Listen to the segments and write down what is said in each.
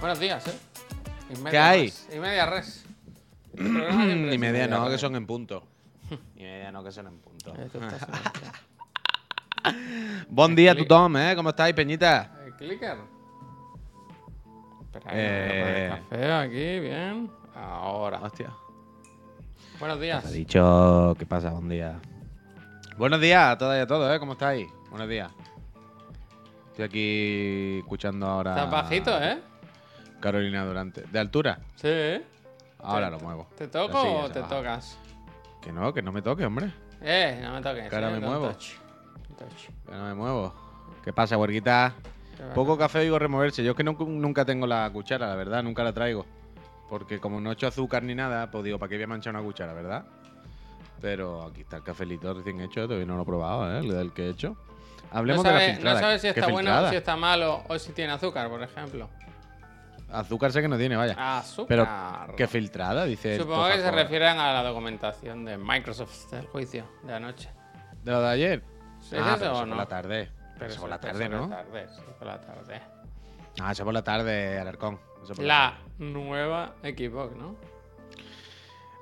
Buenos días, ¿eh? Y media ¿Qué hay? res. Y media res. Ni media no, que son en punto. Ni media no, que son en punto. Buen día, Click. Tom, ¿eh? ¿Cómo estáis, Peñita? ¿El clicker? Espera, Eh. café aquí, bien. Ahora. Hostia. Buenos días. Te ha dicho, ¿qué pasa? Buen día. Buenos días a todas y a todos, ¿eh? ¿Cómo estáis? Buenos días. Estoy aquí escuchando ahora. Estás bajito, ¿eh? Carolina Durante. ¿De altura? Sí. Ahora ¿Te- lo muevo. ¿Te toco o te baja. tocas? Que no, que no me toque, hombre. Eh, no me toques. Que ahora eh, me muevo. touch. Touch. Que no me muevo. ¿Qué pasa, huerguita? Poco café digo removerse. Yo es que no- nunca tengo la cuchara, la verdad, nunca la traigo. Porque como no he hecho azúcar ni nada, pues digo, ¿para qué voy a manchar una cuchara, verdad? Pero aquí está el cafelito recién hecho, todavía no lo he probado, ¿eh? El del que he hecho. Hablemos no de la filtrada. no sabes si ¿Qué está bueno, si está malo o si tiene azúcar, por ejemplo. Azúcar sé que no tiene, vaya. Azúcar. Pero, ¿qué filtrada? Dice. Supongo que se refieren a la documentación de Microsoft del juicio de anoche. ¿De lo de ayer? ¿Es ah, eso pero o eso no? por la tarde. Pero eso por la tarde, por ¿no? la tarde, sí, por la tarde. Ah, eso por la tarde, Alarcón. Eso por La nueva Xbox, ¿no?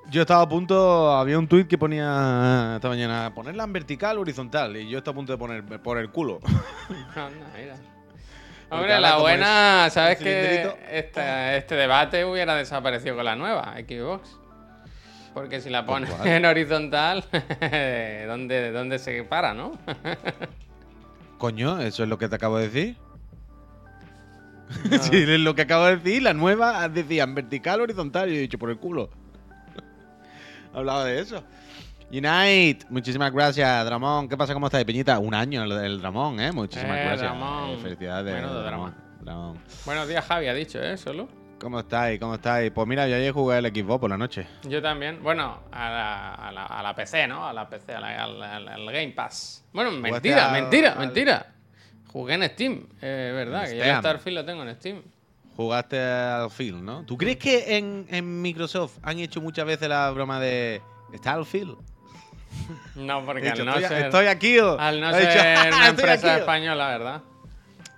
Yo estaba a punto, había un tuit que ponía esta mañana, ponerla en vertical o horizontal, y yo estaba a punto de poner por el culo. Anda, mira. Hombre, la buena, es ¿sabes que este, este debate hubiera desaparecido con la nueva Xbox? Porque si la pones en horizontal, ¿dónde, ¿dónde se para, no? Coño, eso es lo que te acabo de decir. sí, es lo que acabo de decir, la nueva decía en vertical horizontal, y yo he dicho por el culo. Hablaba de eso. Unite, muchísimas gracias, Dramón. ¿Qué pasa? ¿Cómo estáis, Peñita? Un año el, el Dramón, ¿eh? Muchísimas Eh, gracias. Dramón. Eh, felicidades, Menudo Dramón. Dramón. Buenos días, Javi, ha dicho, ¿eh? Solo. ¿Cómo estáis? ¿Cómo estáis? Pues mira, yo ayer jugué el Xbox por la noche. Yo también. Bueno, a la, a la, a la PC, ¿no? A la PC, a la- al, al- al Game Pass. Bueno, mentira, al- mentira, al- mentira. Jugué en Steam, eh, verdad, En que yo el Steam. Starfield lo tengo en Steam. Jugaste al Field, ¿no? ¿Tú crees que en, en Microsoft han hecho muchas veces la broma de Starfield? No, porque dicho, al no estoy, ser, estoy aquí. o- al no he dicho, ser una "Estoy empresa aquí". española, ¿verdad?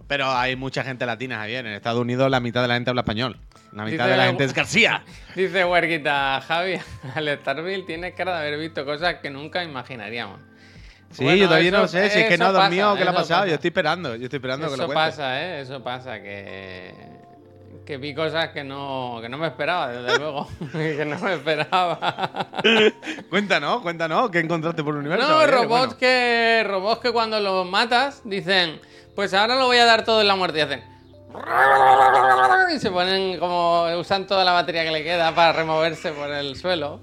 Pero hay mucha gente latina, Javier. En Estados Unidos la mitad de la gente habla español. La mitad Dice de la gente es García. Dice Huerguita, Javi, al Starfield tiene cara de haber visto cosas que nunca imaginaríamos. Sí, Bueno, yo todavía no eso- sé si es que no ha eso dormido o qué le ha eso pasado. pasa. Yo estoy esperando, yo estoy esperando que lo Eso pasa, ¿eh? Eso pasa, que, que vi cosas que no, que no me esperaba, desde luego. que no me esperaba. Cuéntanos, cuéntanos, ¿qué encontraste por el universo? no, robots, Bueno, que, robots que cuando los matas dicen, pues ahora lo voy a dar todo en la muerte. Y hacen... Y se ponen como... Usan toda la batería que le queda para removerse por el suelo.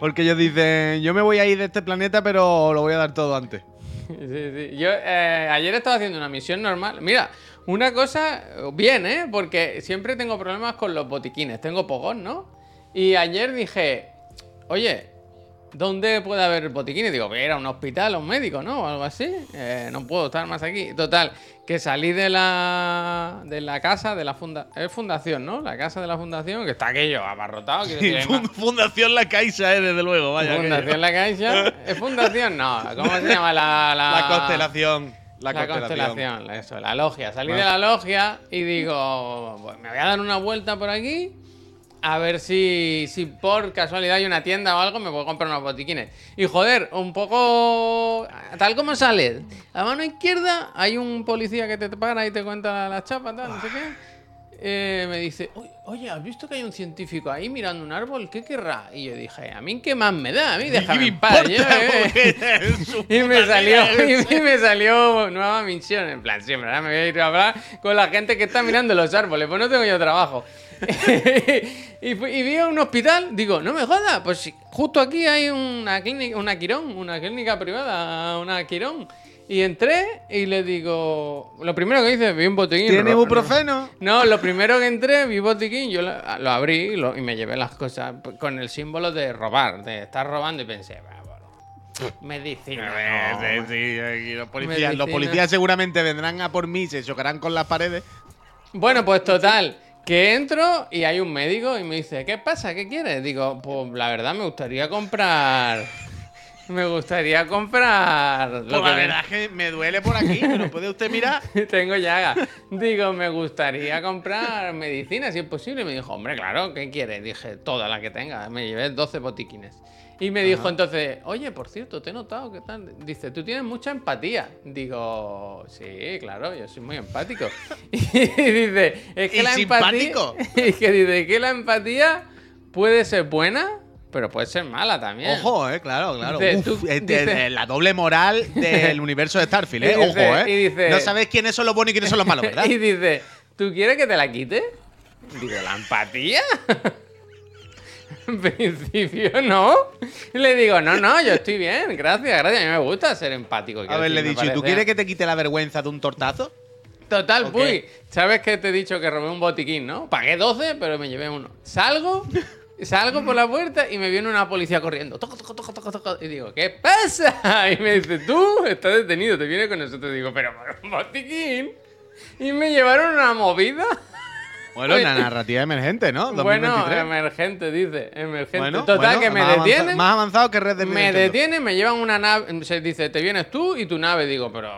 Porque ellos dicen, yo me voy a ir de este planeta, pero lo voy a dar todo antes. Sí, sí. Yo eh, ayer estaba haciendo una misión normal. Mira, una cosa bien, ¿eh? Porque siempre tengo problemas con los botiquines. Tengo pogón, ¿no? Y ayer dije, oye, ¿dónde puede haber botiquines? Digo, voy a ir a un hospital, un médico, ¿no? O algo así. Eh, no puedo estar más aquí. Total, que salí de la, de la casa de la funda es fundación, ¿no? La casa de la fundación, que está aquello abarrotado. decir, Fund- Fundación La Caixa, eh, desde luego, vaya. aquello. Fundación La Caixa. ¿Es fundación? No, ¿cómo se llama la, la... La constelación. La, La, constelación. constelación, eso, la logia. Salí Bueno. de la logia y digo, pues me voy a dar una vuelta por aquí a ver si, si por casualidad hay una tienda o algo me puedo comprar unos botiquines. Y joder, un poco tal como sale. A mano izquierda hay un policía que te para y te cuenta las chapas, tal, no sé qué. Eh, me dice, "Oye, ¿has visto que hay un científico ahí mirando un árbol? ¿Qué querrá? Y yo dije, ¿a mí qué más me da? A mí déjame me en paz. yo, eh". Y me salió, y me salió nueva misión. En plan, siempre, ahora me voy a ir a hablar con la gente que está mirando los árboles, pues no tengo yo trabajo. y, y vi a un hospital, digo, no me jodas, pues justo aquí hay una clínica, una Quirón, una clínica privada, una Quirón. Y entré y le digo, lo primero que hice, vi un botiquín. ¿Tiene ro- ibuprofeno? no, lo primero que entré, vi botiquín, yo lo, lo abrí y, lo- y me llevé las cosas con el símbolo de robar, de estar robando y pensé, "Va, bueno, medicina. no, Sí, sí, aquí los, policías, los Medicina. policías seguramente vendrán a por mí, se chocarán con las paredes. Bueno, pues total, que entro y hay un médico y me dice, ¿qué pasa? ¿Qué quieres? Digo, pues la verdad me gustaría comprar... me gustaría comprar. Pues Lo la que verdad es que me duele por aquí, pero puede usted mirar. Tengo llaga. Digo, me gustaría comprar medicina si es posible. Y me dijo, hombre, claro, ¿qué quieres? Dije, toda la que tenga. Me llevé 12 botiquines. Y me dijo entonces, oye, por cierto, te he notado que tal. Dice, tú tienes mucha empatía. Digo, sí, claro, yo soy muy empático. Y dice, es que ¿Y la empatía. Y que dice que la empatía puede ser buena, pero puede ser mala también. Ojo, eh, claro, claro. Dice, Uf, tú- eh, de- dice- de la doble moral del universo de Starfield, eh. Ojo, eh. dice- no sabes quiénes son los buenos y quiénes son los malos, ¿verdad? y dice, ¿tú quieres que te la quite? Digo, ¿la empatía? en principio no. Le digo, no, no, yo estoy bien, gracias, gracias. A mí me gusta ser empático. A ver, le he dicho, ¿y tú quieres que te quite la vergüenza de un tortazo? Total, ¿O puy. qué? ¿Sabes que te he dicho que robé un botiquín, no? Pagué 12, pero me llevé uno. Salgo, salgo por la puerta y me viene una policía corriendo. Toco, toco, toco, toco, toco. Y digo, ¿qué pasa? Y me dice, tú estás detenido, te viene con nosotros. Digo, pero un botiquín. Y me llevaron una movida. Bueno, una narrativa emergente, ¿no? Bueno, 2023. emergente, dice. Emergente. Bueno, Total, bueno, que me más detienen. más avanzado que Red Dead Me detienen, me llevan una nave. Se dice, te vienes tú y tu nave. Digo, pero.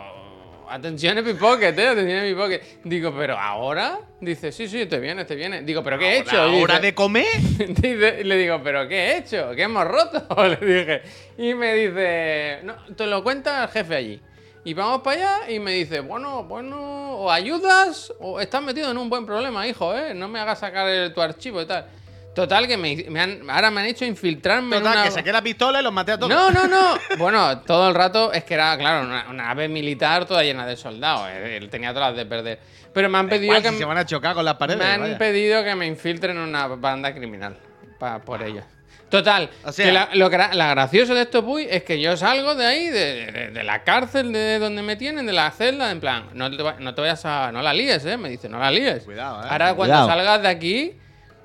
Atención en pipocket, eh. Atención en pipocket. Digo, pero ahora. Dice, sí, sí, te vienes, te vienes. Digo, pero ¿qué he hecho? ¿Ahora hora de comer? Dice- y le digo, ¿pero qué he hecho? ¿Qué hemos roto? Le dije. Y me dice, no, te lo cuenta el jefe allí. Y vamos para allá y me dice, bueno, bueno, o ayudas o estás metido en un buen problema, hijo, ¿eh? No me hagas sacar el- tu archivo y tal. Total, que me, me han- ahora me han hecho infiltrarme en Total, una... que saqué la pistola y los maté a todos. No, no, no. Bueno, todo el rato es que era, claro, una, una nave militar toda llena de soldados. eh, Él tenía todas las de perder. Pero me han pedido Igual que... si se van a chocar con las paredes. Me han vaya. pedido que me infiltren en una banda criminal pa- por ello. Total, O sea- que la, lo gra- la gracioso de esto, Puy, es que yo salgo de ahí, de, de- de la cárcel de donde me tienen, de la celda, en plan, no te, va- no te vayas a. No la líes, ¿eh? Me dice, no la líes. Cuidado, ¿eh? Ahora, cuando Cuidado. salgas de aquí,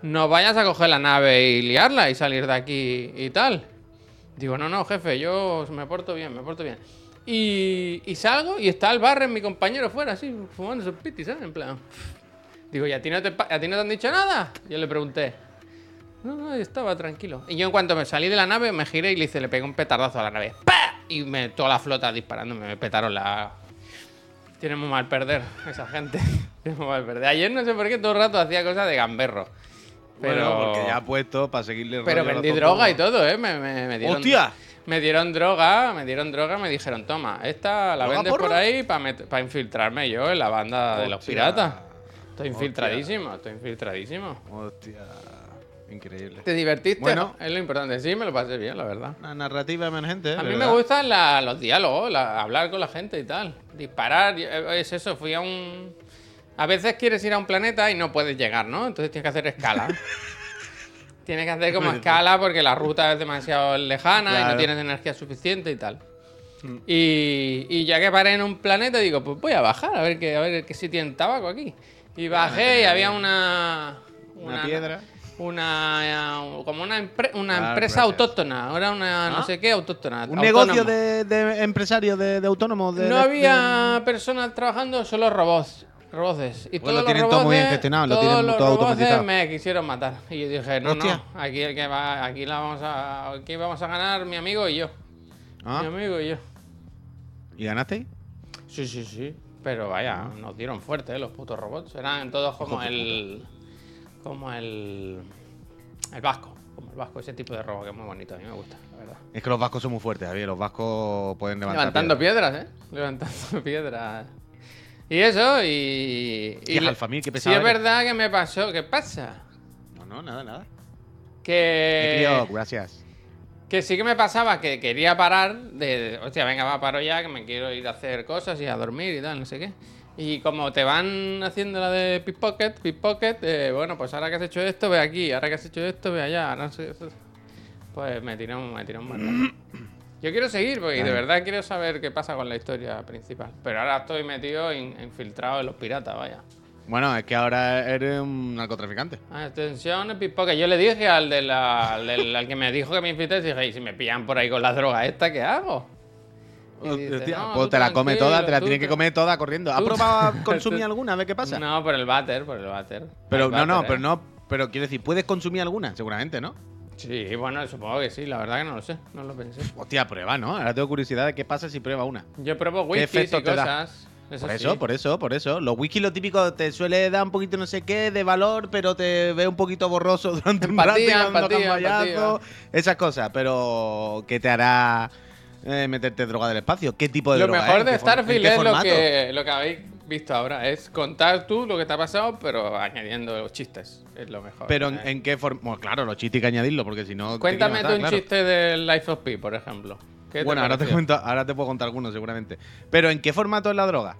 no vayas a coger la nave y liarla y salir de aquí y tal. Digo, no, no, jefe, yo me porto bien, me porto bien. Y, salgo y está el barren, mi compañero, fuera, así, fumando sus pitis, ¿sabes? En plan. Digo, ¿y a ti, no te, a ti no te han dicho nada? Yo le pregunté. No, no, estaba tranquilo. Y yo en cuanto me salí de la nave, me giré y le hice, le pegué un petardazo a la nave. ¡Pah! Y me, toda la flota disparándome, me petaron la... Tienen muy mal perder esa gente. Tienen muy mal perder. Ayer no sé por qué todo el rato hacía cosas de gamberro. Pero... Bueno, porque ya ha puesto para seguirle Pero vendí droga y todo, ¿eh? Me, me- me dieron, ¡Hostia! Me dieron droga, me dieron droga, me dijeron, toma, esta la ¿Droga vendes por ahí para infiltrarme yo en la banda de los piratas. Estoy Hostia. infiltradísimo, estoy infiltradísimo. Hostia. Increíble. ¿Te divertiste? Bueno. Es lo importante. Sí, me lo pasé bien, la verdad. Una narrativa emergente. A mí ¿verdad? me gustan la- los diálogos, la- hablar con la gente y tal. Disparar, eh, es eso, fui a un... A veces quieres ir a un planeta y no puedes llegar, ¿no? Entonces tienes que hacer escala. tienes que hacer como escala porque la ruta es demasiado lejana y no tienes energía suficiente y tal. Y, y ya que paré en un planeta, digo, pues voy a bajar a ver qué, a ver qué si tienen tabaco aquí. Y bajé y había una... Una piedra. Una, eh, como una, empre- una Claro, empresa gracias. autóctona, ahora una no Ah. sé qué autóctona. Un negocio de, de empresario de, de autónomos. De, No había personas trabajando, solo robots. Robots. Y Pues todos lo los tienen todo muy bien gestionado, lo tienen los todo automatizado. me quisieron matar. Y yo dije, no, Hostia. no, aquí el que va, aquí la vamos a, aquí vamos a ganar mi amigo y yo. Ah, Mi amigo y yo. ¿Y ganasteis? Sí, sí, sí. Pero vaya, nos dieron fuerte, ¿eh? los putos robots. Eran todos como el. Como el. El vasco. Como el vasco, ese tipo de robot que es muy bonito, a mí me gusta, la verdad. Es que los vascos son muy fuertes, Javier. Los vascos pueden levantar. Levantando piedras. piedras, ¿eh? Levantando piedras. Y eso, y. Qué Sí, pesado es eres. verdad que me pasó. ¿Qué pasa? No, no, nada, nada. Que. Crío, gracias. Que sí que me pasaba que quería parar de, de, hostia, venga, va, paro ya, que me quiero ir a hacer cosas y a dormir y tal, no sé qué. Y como te van haciendo la de pickpocket, pickpocket, eh, bueno, pues ahora que has hecho esto, ve aquí, ahora que has hecho esto, ve allá, no sé, pues me tiró, un- me tiró un mando. Yo quiero seguir, porque de verdad quiero saber qué pasa con la historia principal. Pero ahora estoy metido, in- infiltrado en los piratas, vaya. Bueno, es que ahora eres un narcotraficante. Atención, pickpocket. Yo le dije al, de la- al, del- al que me dijo que me infiltré, dije, y si me pillan por ahí con la droga esta, ¿qué hago? Dice, Hostia, "No, pues te la come toda, te la tienes que comer toda corriendo. ¿Has probado consumir alguna? A ver qué pasa. No, por el váter, por el váter. pero no, no, pero no. Pero quiero decir, ¿puedes consumir alguna? Seguramente, ¿no? Sí, bueno, supongo que sí, la verdad que no lo sé, no lo pensé. Hostia, prueba, ¿no? Ahora tengo curiosidad de qué pasa si prueba una. Yo pruebo ¿Qué whiskies efecto y cosas. Eso por sí. eso, por eso, por eso. Los whisky lo típico te suele dar un poquito no sé qué de valor, pero te ve un poquito borroso durante un rato Empatía, empatía, esas cosas. Pero ¿qué te hará eh, meterte droga del espacio? ¿Qué tipo de Lo droga mejor es? de ¿En qué for- en Starfield es lo que, lo que habéis visto ahora, es contar tú lo que te ha pasado, pero añadiendo los chistes. Es lo mejor. Pero en, Eh, en qué forma. Bueno, claro, los chistes hay que añadirlo, porque si no. Cuéntame tú un claro. chiste del Life of Pi, por ejemplo. ¿Qué Bueno, ahora te, cuento, ahora te puedo contar algunos seguramente. Pero ¿en qué formato es la droga?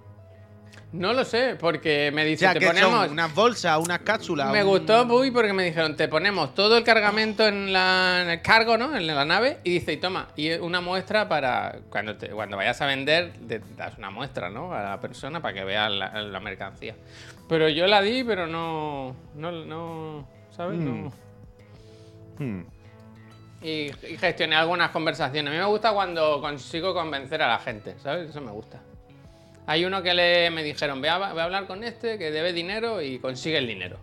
No lo sé, porque me O dice, sea, te que ponemos... son unas bolsas, unas cápsulas. Me un- gustó muy porque me dijeron, te ponemos todo el cargamento en, la, en el cargo, ¿no? En la nave, y dice, y toma, y una muestra para cuando, te- cuando vayas a vender, te das una muestra, ¿no? A la persona para que vea la, la mercancía. Pero yo la di, pero no, no, no ¿sabes? No. Hmm. Y, y gestioné algunas conversaciones. A mí me gusta cuando consigo convencer a la gente, ¿sabes? Eso me gusta. Hay uno que le, me dijeron, ve a, ve a hablar con este que debe dinero y consigue el dinero.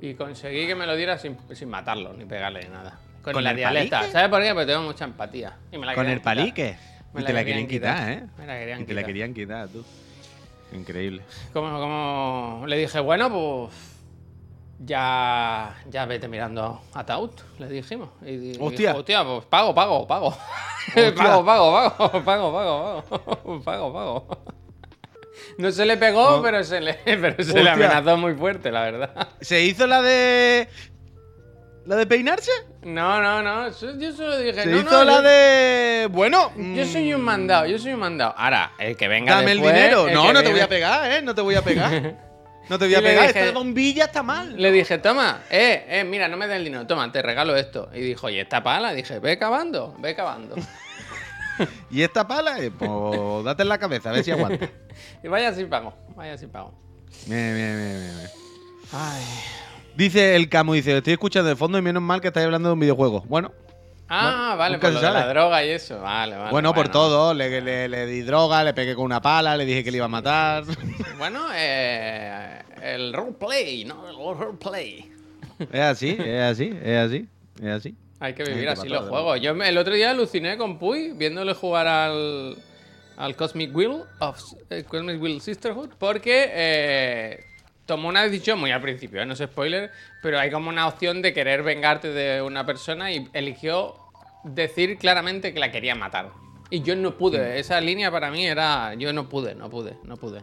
Y conseguí que me lo diera sin, sin matarlo, ni pegarle ni nada. Con, ¿Con la el dialecta. palique? ¿Sabes por qué? Porque tengo mucha empatía. Y me la Con el quitar. palique. Me Y te la querían querían quitar, ¿eh? Me la querían Y te la quitar. querían quitar, tú. Increíble. Como, como le dije, bueno, pues ya, ya vete mirando ataúd, le dijimos. Y, Hostia. dijo, hostia, pues pago, pago, pago. Pago, pago, pago, pago, pago, pago, pago, pago. No se le pegó, pero se le, pero se le amenazó muy fuerte, la verdad. ¿Se hizo la de. la de peinarse? No, no, no. Yo solo dije, Se no, hizo no, la yo- de. Bueno. Yo soy un mandado, yo soy un mandado. Ahora, el que venga Dame después, el dinero. el No, no te voy a pegar, ¿eh? No te voy a pegar. No te voy a pegar. dije- Esta bombilla está mal. Le dije, toma, eh, eh, mira, no me des el dinero, toma, te regalo esto. Y dijo, ¿y esta pala? Dije, ve cavando, ve cavando. Y esta pala, eh, pues date en la cabeza, a ver si aguanta. y vaya sin pago, vaya sin pago. Bien, bien, bien, bien, bien. Ay. Dice el Camu, dice, estoy escuchando de fondo y menos mal que estáis hablando de un videojuego. Bueno, Ah, vale, por lo de la droga y eso. Vale, vale. bueno, por todo. Le, le- le di droga, le pegué con una pala, le dije que le iba a matar. Bueno, eh, el roleplay, ¿no? El roleplay. es así, es así, es así, es así. Hay que Hay vivir que así los juegos. Yo el otro día aluciné con Puy viéndole jugar al, al Cosmic Wheel of eh, Cosmic Wheel Sisterhood porque eh, tomó una decisión muy al principio, ¿eh? no es spoiler, pero hay como una opción de querer vengarte de una persona y eligió decir claramente que la quería matar. Y yo no Mm. pude, esa línea para mí era yo no pude, no pude, no pude.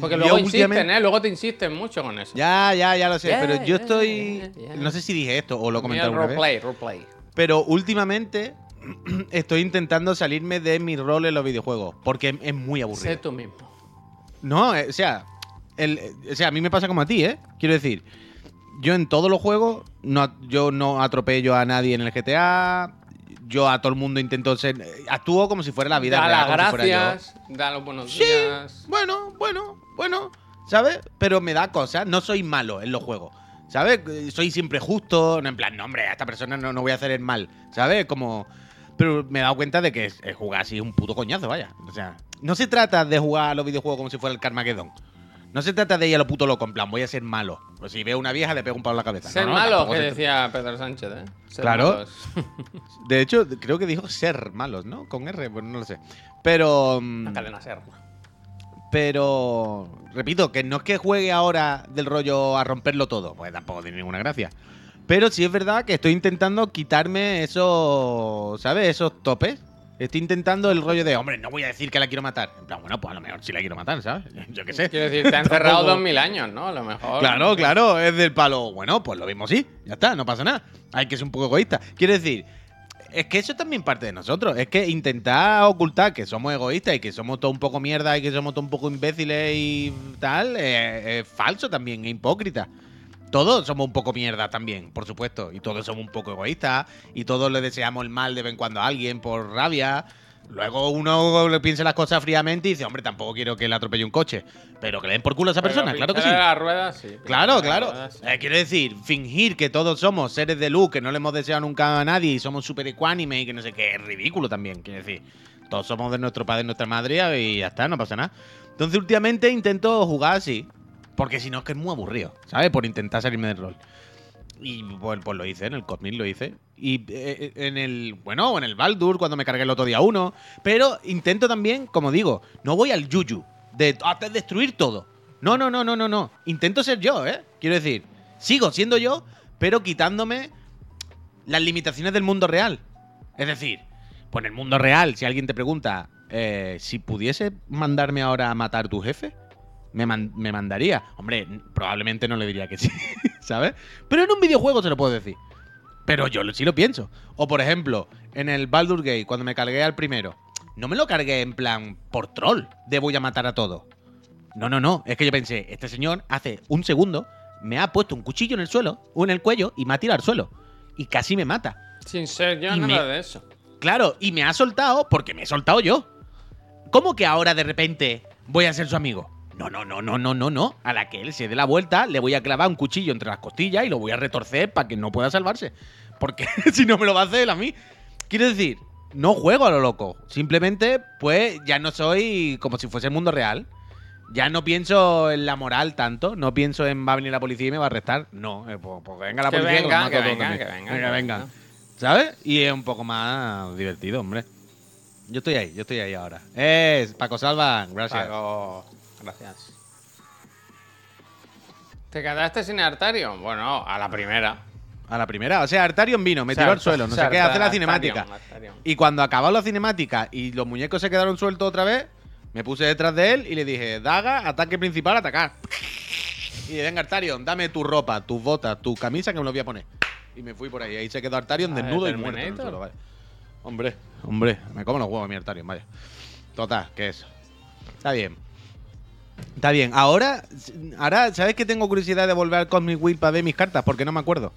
Porque luego insisten, ¿eh? Luego te insisten mucho con eso. Ya, ya, ya lo sé, pero yo estoy... No sé si dije esto o lo comenté alguna vez. roleplay, roleplay. Pero últimamente estoy intentando salirme de mi rol en los videojuegos, porque es muy Sé aburrido. tú mismo. No, eh, o sea, el, eh, o sea, a mí me pasa como a ti, ¿eh? Quiero decir, yo en todos los juegos, no, yo no atropello a nadie en el GTA, yo a todo el mundo intento ser... Actúo como si fuera la vida da real, las si gracias, da los buenos Sí, días. bueno, bueno, bueno, ¿sabes? Pero me da cosas, no soy malo en los juegos, ¿sabes? Soy siempre justo, no en plan, no, hombre, a esta persona no, no voy a hacer el mal, ¿sabes? Como... Pero me he dado cuenta de que es- es jugar así es un puto coñazo, vaya. O sea, no se trata de jugar a los videojuegos como si fuera el Carmageddon. No se trata de ir a lo puto loco, en plan, voy a ser malo. Pues si veo una vieja, le pego un palo en la cabeza. Ser No, no, malo, que se- decía Pedro Sánchez, ¿eh? Ser Claro. malos. De hecho, creo que dijo ser malos, ¿no? Con R, pues no lo sé. Pero... mm, La cadena ser. Pero, repito, que no es que juegue ahora del rollo a romperlo todo, pues tampoco tiene ninguna gracia. Pero sí es verdad que estoy intentando quitarme esos, ¿sabes? Esos topes. Estoy intentando el rollo de, hombre, no voy a decir que la quiero matar. En plan, bueno, pues a lo mejor sí la quiero matar, ¿sabes? Yo qué sé. Quiero decir, te ha encerrado dos mil años, ¿no? A lo mejor. Claro, claro, es del palo. Bueno, pues lo mismo sí, ya está, no pasa nada. Hay que ser un poco egoísta. Quiero decir, es que eso es también parte de nosotros. Es que intentar ocultar que somos egoístas y que somos todo un poco mierda y que somos todo un poco imbéciles y tal, eh, es falso también, es hipócrita. Todos somos un poco mierda también, por supuesto. Y todos somos un poco egoístas. Y todos le deseamos el mal de vez en cuando a alguien por rabia. Luego uno le piensa las cosas fríamente y dice, hombre, tampoco quiero que le atropelle un coche. Pero que le den por culo a esa Pero persona, claro que sí. las ruedas, sí. Claro, claro. sí. Eh, quiero decir, fingir que todos somos seres de luz, que no le hemos deseado nunca a nadie y somos súper ecuánime y que no sé qué, es ridículo también. Quiero decir, todos somos de nuestro padre y nuestra madre y ya está, no pasa nada. Entonces, últimamente intento jugar así, porque si no es que es muy aburrido, ¿sabes? Por intentar salirme del rol. Y pues, pues lo hice, en el Cosmic lo hice. Y eh, en el, bueno, en el Baldur, cuando me cargué el otro día uno. Pero intento también, como digo, no voy al yuyu de ah, de destruir todo. No, no, no, no, no, no. Intento ser yo, ¿eh? Quiero decir, sigo siendo yo, pero quitándome las limitaciones del mundo real. Es decir, pues en el mundo real, si alguien te pregunta, eh, si pudiese mandarme ahora a matar a tu jefe, me, man- me mandaría. Hombre, probablemente no le diría que sí, ¿sabes? Pero en un videojuego se lo puedo decir. Pero yo sí lo pienso. O por ejemplo, en el Baldur Gate, cuando me cargué al primero, no me lo cargué en plan por troll, de voy a matar a todos. No, no, no. Es que yo pensé, este señor hace un segundo me ha puesto un cuchillo en el suelo, o en el cuello, y me ha tirado al suelo. Y casi me mata. Sin ser yo Y nada me- de eso. Claro, y me ha soltado porque me he soltado yo. ¿Cómo que ahora de repente voy a ser su amigo? No, no, no, no, no, no, no. A la que él se dé la vuelta, le voy a clavar un cuchillo entre las costillas y lo voy a retorcer para que no pueda salvarse. Porque si no me lo va a hacer él a mí. Quiero decir, no juego a lo loco. Simplemente, pues, ya no soy como si fuese el mundo real. Ya no pienso en la moral tanto. No pienso en va a venir la policía y me va a arrestar. No, eh, pues, pues venga la Que policía. venga, que venga, que venga, Venga, venga. venga. ¿Sabes? Y es un poco más divertido, hombre. Yo estoy ahí, yo estoy ahí ahora. Es Paco Salvan, gracias. Paco, gracias. ¿Te quedaste sin Artario? Bueno, a la primera. A la primera. O sea, Artarion vino, me tiró al suelo, no sé qué, hace la cinemática. Y cuando acabó la cinemática y los muñecos se quedaron sueltos otra vez, me puse detrás de él y le dije, Daga, ataque principal, atacar. Y venga, Artarion, dame tu ropa, tus botas, tu camisa que me lo voy a poner. Y me fui por ahí. Ahí se quedó Artarion Ah, desnudo y ¿de muerto. en el Terminator? suelo, vaya. Hombre, hombre, me como los huevos mi Artarion, vaya. Total, que eso. Está bien. Está bien. Ahora, ahora, ¿sabes que tengo curiosidad de volver al Cosmic Wheel para ver mis cartas? Porque no me acuerdo.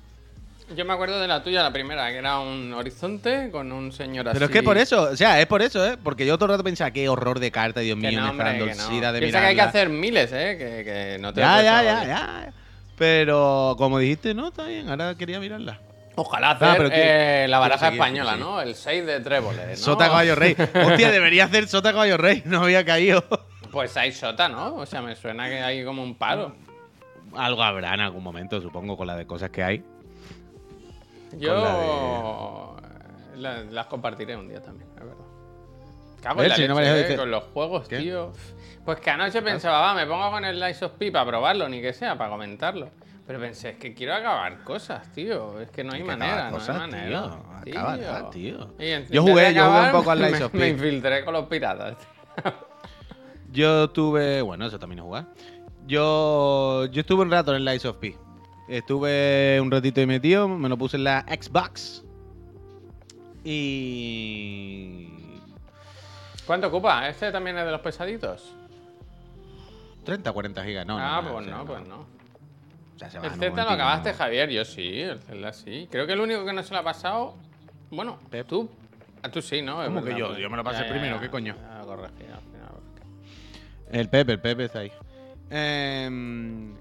Yo me acuerdo de la tuya, la primera, que era un horizonte con un señor así. Pero es que por eso, o sea, es por eso, ¿eh? Porque yo todo el rato pensaba, qué horror de carta, Dios mío, no, me hombre, está dando el no. sida de Piensa que hay que hacer miles, ¿eh? Que, que no te Ya, ya, ya, ya. Pero como dijiste, no, está bien, ahora quería mirarla. Ojalá hacer Ah, pero quiero- eh, la baraja seguir, española, ¿no? El 6 de tréboles, ¿no? Sota caballo rey. Hostia, debería hacer Sota caballo rey, no había caído. Pues hay sota, ¿no? O sea, me suena que hay como un paro. Algo habrá en algún momento, supongo, con la de cosas que hay. Yo la- las compartiré un día también, es verdad. Cago en la Si no me eh, con los juegos, ¿Qué? tío. Pues que anoche pensaba, va, me pongo con el Lies of P para probarlo, ni que sea, para comentarlo. Pero pensé, es que quiero acabar cosas, tío. Es que no hay que manera, acabar no cosas, hay manera. tío. Tío. En- Yo jugué- yo jugué un poco al Lies of Me infiltré con los piratas. Yo tuve. Bueno, eso también es jugar. Yo. Yo estuve un rato en el Lies of P. Estuve un ratito ahí metido, me lo puse en la Xbox. Y. ¿Cuánto ocupa? ¿Este también es de los pesaditos? 30 40 gigas, no. ah, no, pues no, pues no. O sea, se va El Z lo momentillo, acabaste. Javier. Yo sí, el Zelda sí. Creo que el único que no se lo ha pasado. Bueno, tú. Ah, tú sí, ¿no? Es ¿Cómo que yo? pues. Yo me lo pasé primero, ¿qué coño? Ya, porque- El Pepe, el Pepe está ahí. Em,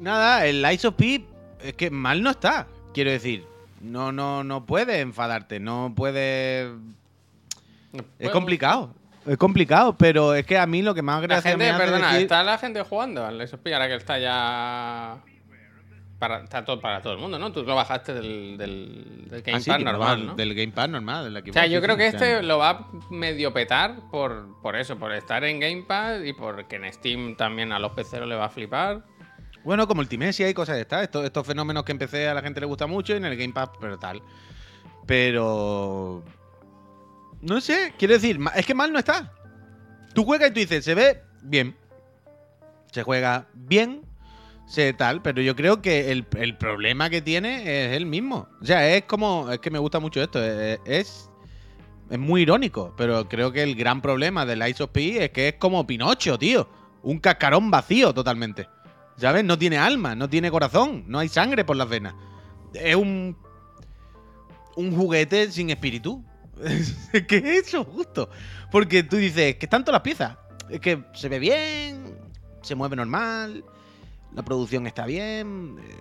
nada, el Ice of P es que mal no está. Quiero decir, no, no, no puede enfadarte, no puede. No Es complicado. Es complicado, pero es que a mí lo que más La gente, me hace perdona, decir- está la gente jugando al XP ahora que está ya. Para, está todo para todo el mundo, ¿no? Tú lo bajaste del, del, del Game Ah, sí, Pass normal. Del Game Pass normal. del O sea, yo creo que este lo va a medio petar por, por eso, por estar en Game Pass y porque en Steam también a los peceros le va a flipar. Bueno, como Ultimesia y cosas de estas. Estos, estos fenómenos que empecé a la gente le gusta mucho y en el Game Pass, pero tal. Pero. No sé, quiero decir, es que mal no está. Tú juegas y tú dices, se ve bien. Se juega bien. Se tal, pero yo creo que el, el problema que tiene es el mismo. O sea, es como. Es que me gusta mucho esto. Es. Es, muy irónico, pero creo que el gran problema del Ice of P es que es como Pinocho, tío. Un cascarón vacío totalmente. ¿Sabes? No tiene alma, no tiene corazón, no hay sangre por las venas. Es un. Un juguete sin espíritu. ¿Qué es eso, justo? Porque tú dices, que están todas las piezas. Es que se ve bien, se mueve normal, la producción está bien. eh,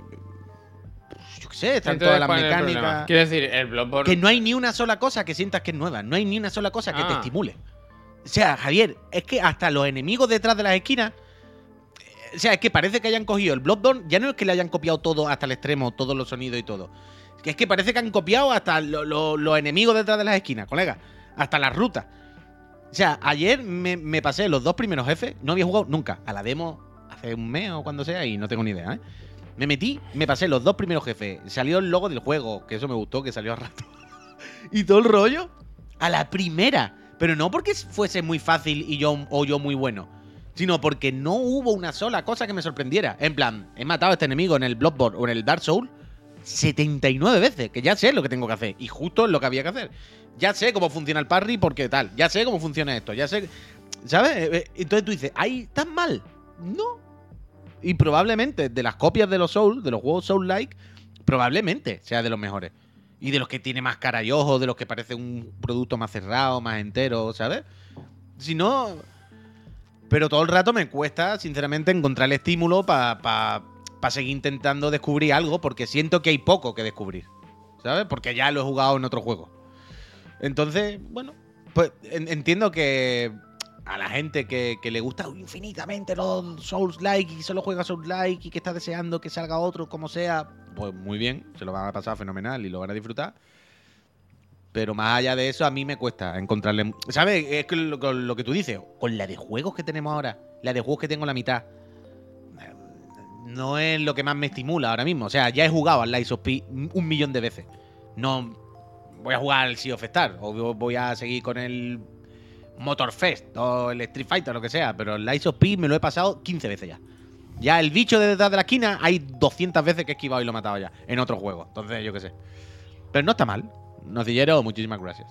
Yo qué sé, están Entonces, todas las mecánicas. Quiero decir, el Bloodborne. Que no hay ni una sola cosa que sientas que es nueva. No hay ni una sola cosa que te Ah. estimule. O sea, Javier, es que hasta los enemigos detrás de las esquinas o sea, es que parece que hayan cogido el Bloodborne, ya no es que le hayan copiado todo hasta el extremo, todos los sonidos y todo. Que es que parece que han copiado hasta lo- lo- los enemigos detrás de las esquinas, colega. Hasta las rutas. O sea, ayer me, me pasé los dos primeros jefes, no había jugado nunca a la demo hace un mes o cuando sea y no tengo ni idea, ¿eh? Me metí, me pasé los dos primeros jefes, salió el logo del juego, que eso me gustó, que salió a rato. y todo el rollo a la primera. Pero no porque fuese muy fácil y yo, o yo muy bueno, sino porque no hubo una sola cosa que me sorprendiera. En plan, he matado a este enemigo en el Bloodborne o en el Dark Soul 79 veces, que ya sé lo que tengo que hacer. Y justo lo que había que hacer. Ya sé cómo funciona el parry porque tal. Ya sé cómo funciona esto. Ya sé. ¿Sabes? Eh, eh, Entonces tú dices, ¿ahí tan mal? No. Y probablemente de las copias de los Souls, de los juegos Soul-like, probablemente sea de los mejores. Y de los que tiene más cara y ojos, de los que parece un producto más cerrado, más entero, ¿sabes? Si no. Pero todo el rato me cuesta, sinceramente, encontrar el estímulo para seguir intentando descubrir algo, porque siento que hay poco que descubrir. ¿Sabes? Porque ya lo he jugado en otro juego. Entonces, bueno, pues en- entiendo que a la gente que, le gusta infinitamente los Souls-like y solo juega Souls-like y que está deseando que salga otro, como sea, pues muy bien, se lo van a pasar fenomenal y lo van a disfrutar. Pero más allá de eso, a mí me cuesta encontrarle. ¿Sabes? Es que lo, que tú dices, con la de juegos que tenemos ahora, la de juegos que tengo en la mitad, eh, no es lo que más me estimula ahora mismo. O sea, ya he jugado al Lies of P un millón de veces. No voy a jugar al Sea of Star o voy a seguir con el Motorfest o el Street Fighter o lo que sea, pero el Lies of P me lo he pasado 15 veces ya. Ya el bicho de detrás de la esquina hay 200 veces que he esquivado y lo he matado ya en otro juego. Entonces, yo qué sé. Pero no está mal. Nocillero, muchísimas gracias.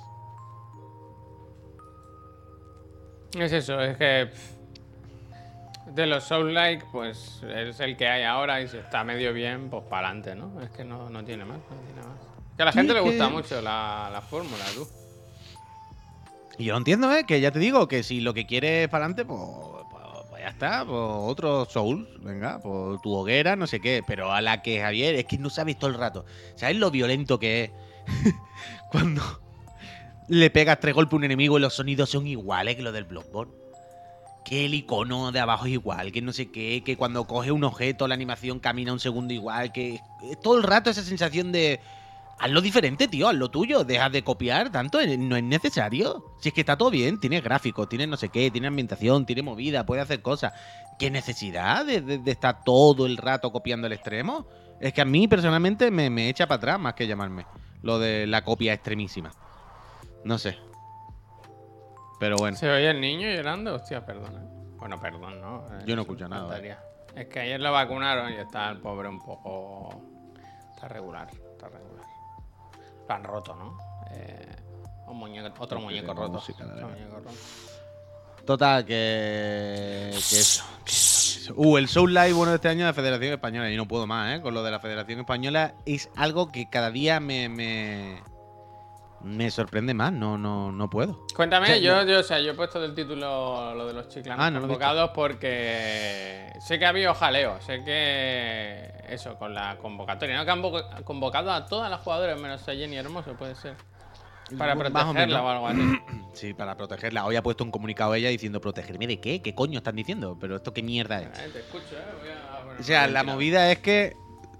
Es eso, es que. pff, De los Soul Like, pues es el que hay ahora y si está medio bien, pues para adelante, ¿no? Es que no, no tiene más, no tiene más. Que a la Sí, gente le gusta que- mucho la, la fórmula, tú. Y yo lo entiendo, ¿eh? Que ya te digo que si lo que quieres es para adelante, pues, pues- pues ya está. Pues otro Souls, venga, pues tu hoguera, no sé qué. Pero a la que Javier, es que no sabes todo el rato. ¿Sabes lo violento que es cuando le pegas tres golpes a un enemigo y los sonidos son iguales que los del Bloodborne? Que el icono de abajo es igual, que no sé qué, que cuando coge un objeto la animación camina un segundo igual, que todo el rato esa sensación de hazlo diferente, tío, hazlo tuyo, deja de copiar tanto, eh, no es necesario. Si es que está todo bien, tiene gráficos, tiene no sé qué, tiene ambientación, tiene movida, puede hacer cosas. ¿Qué necesidad de, de- de estar todo el rato copiando el extremo? Es que a mí personalmente me, me echa para atrás más que llamarme lo de la copia extremísima. No sé. Pero bueno. ¿Se oye el niño llorando? Hostia, perdona. Bueno, perdón, ¿no? Eh, Yo no escucho nada. Es que ayer lo vacunaron y está el pobre un poco. Está regular. Lo han roto, ¿no? Eh, un muñeco, otro muñeco roto. música, la Otro verdad. muñeco roto. Total, que. que eso. Uh, el Soul Live bueno de este año de la Federación Española. Y no puedo más, ¿eh? Con lo de la Federación Española es algo que cada día me. me, me sorprende más. No, no, no puedo. Cuéntame, yo, yo, o sea, yo he puesto del título lo de los chiclanos Ah, no lo convocados porque sé que ha habido jaleo, sé que eso, con la convocatoria, ¿no? Que han vo- convocado a todas las jugadoras menos a Jenny Hermoso, puede ser. Para protegerla o algo así. Sí, para protegerla. Hoy ha puesto un comunicado ella diciendo: ¿protegerme de qué? ¿Qué coño están diciendo? Pero esto qué mierda es. Eh, Te escucho, eh. Voy a poner O sea, la movida es que.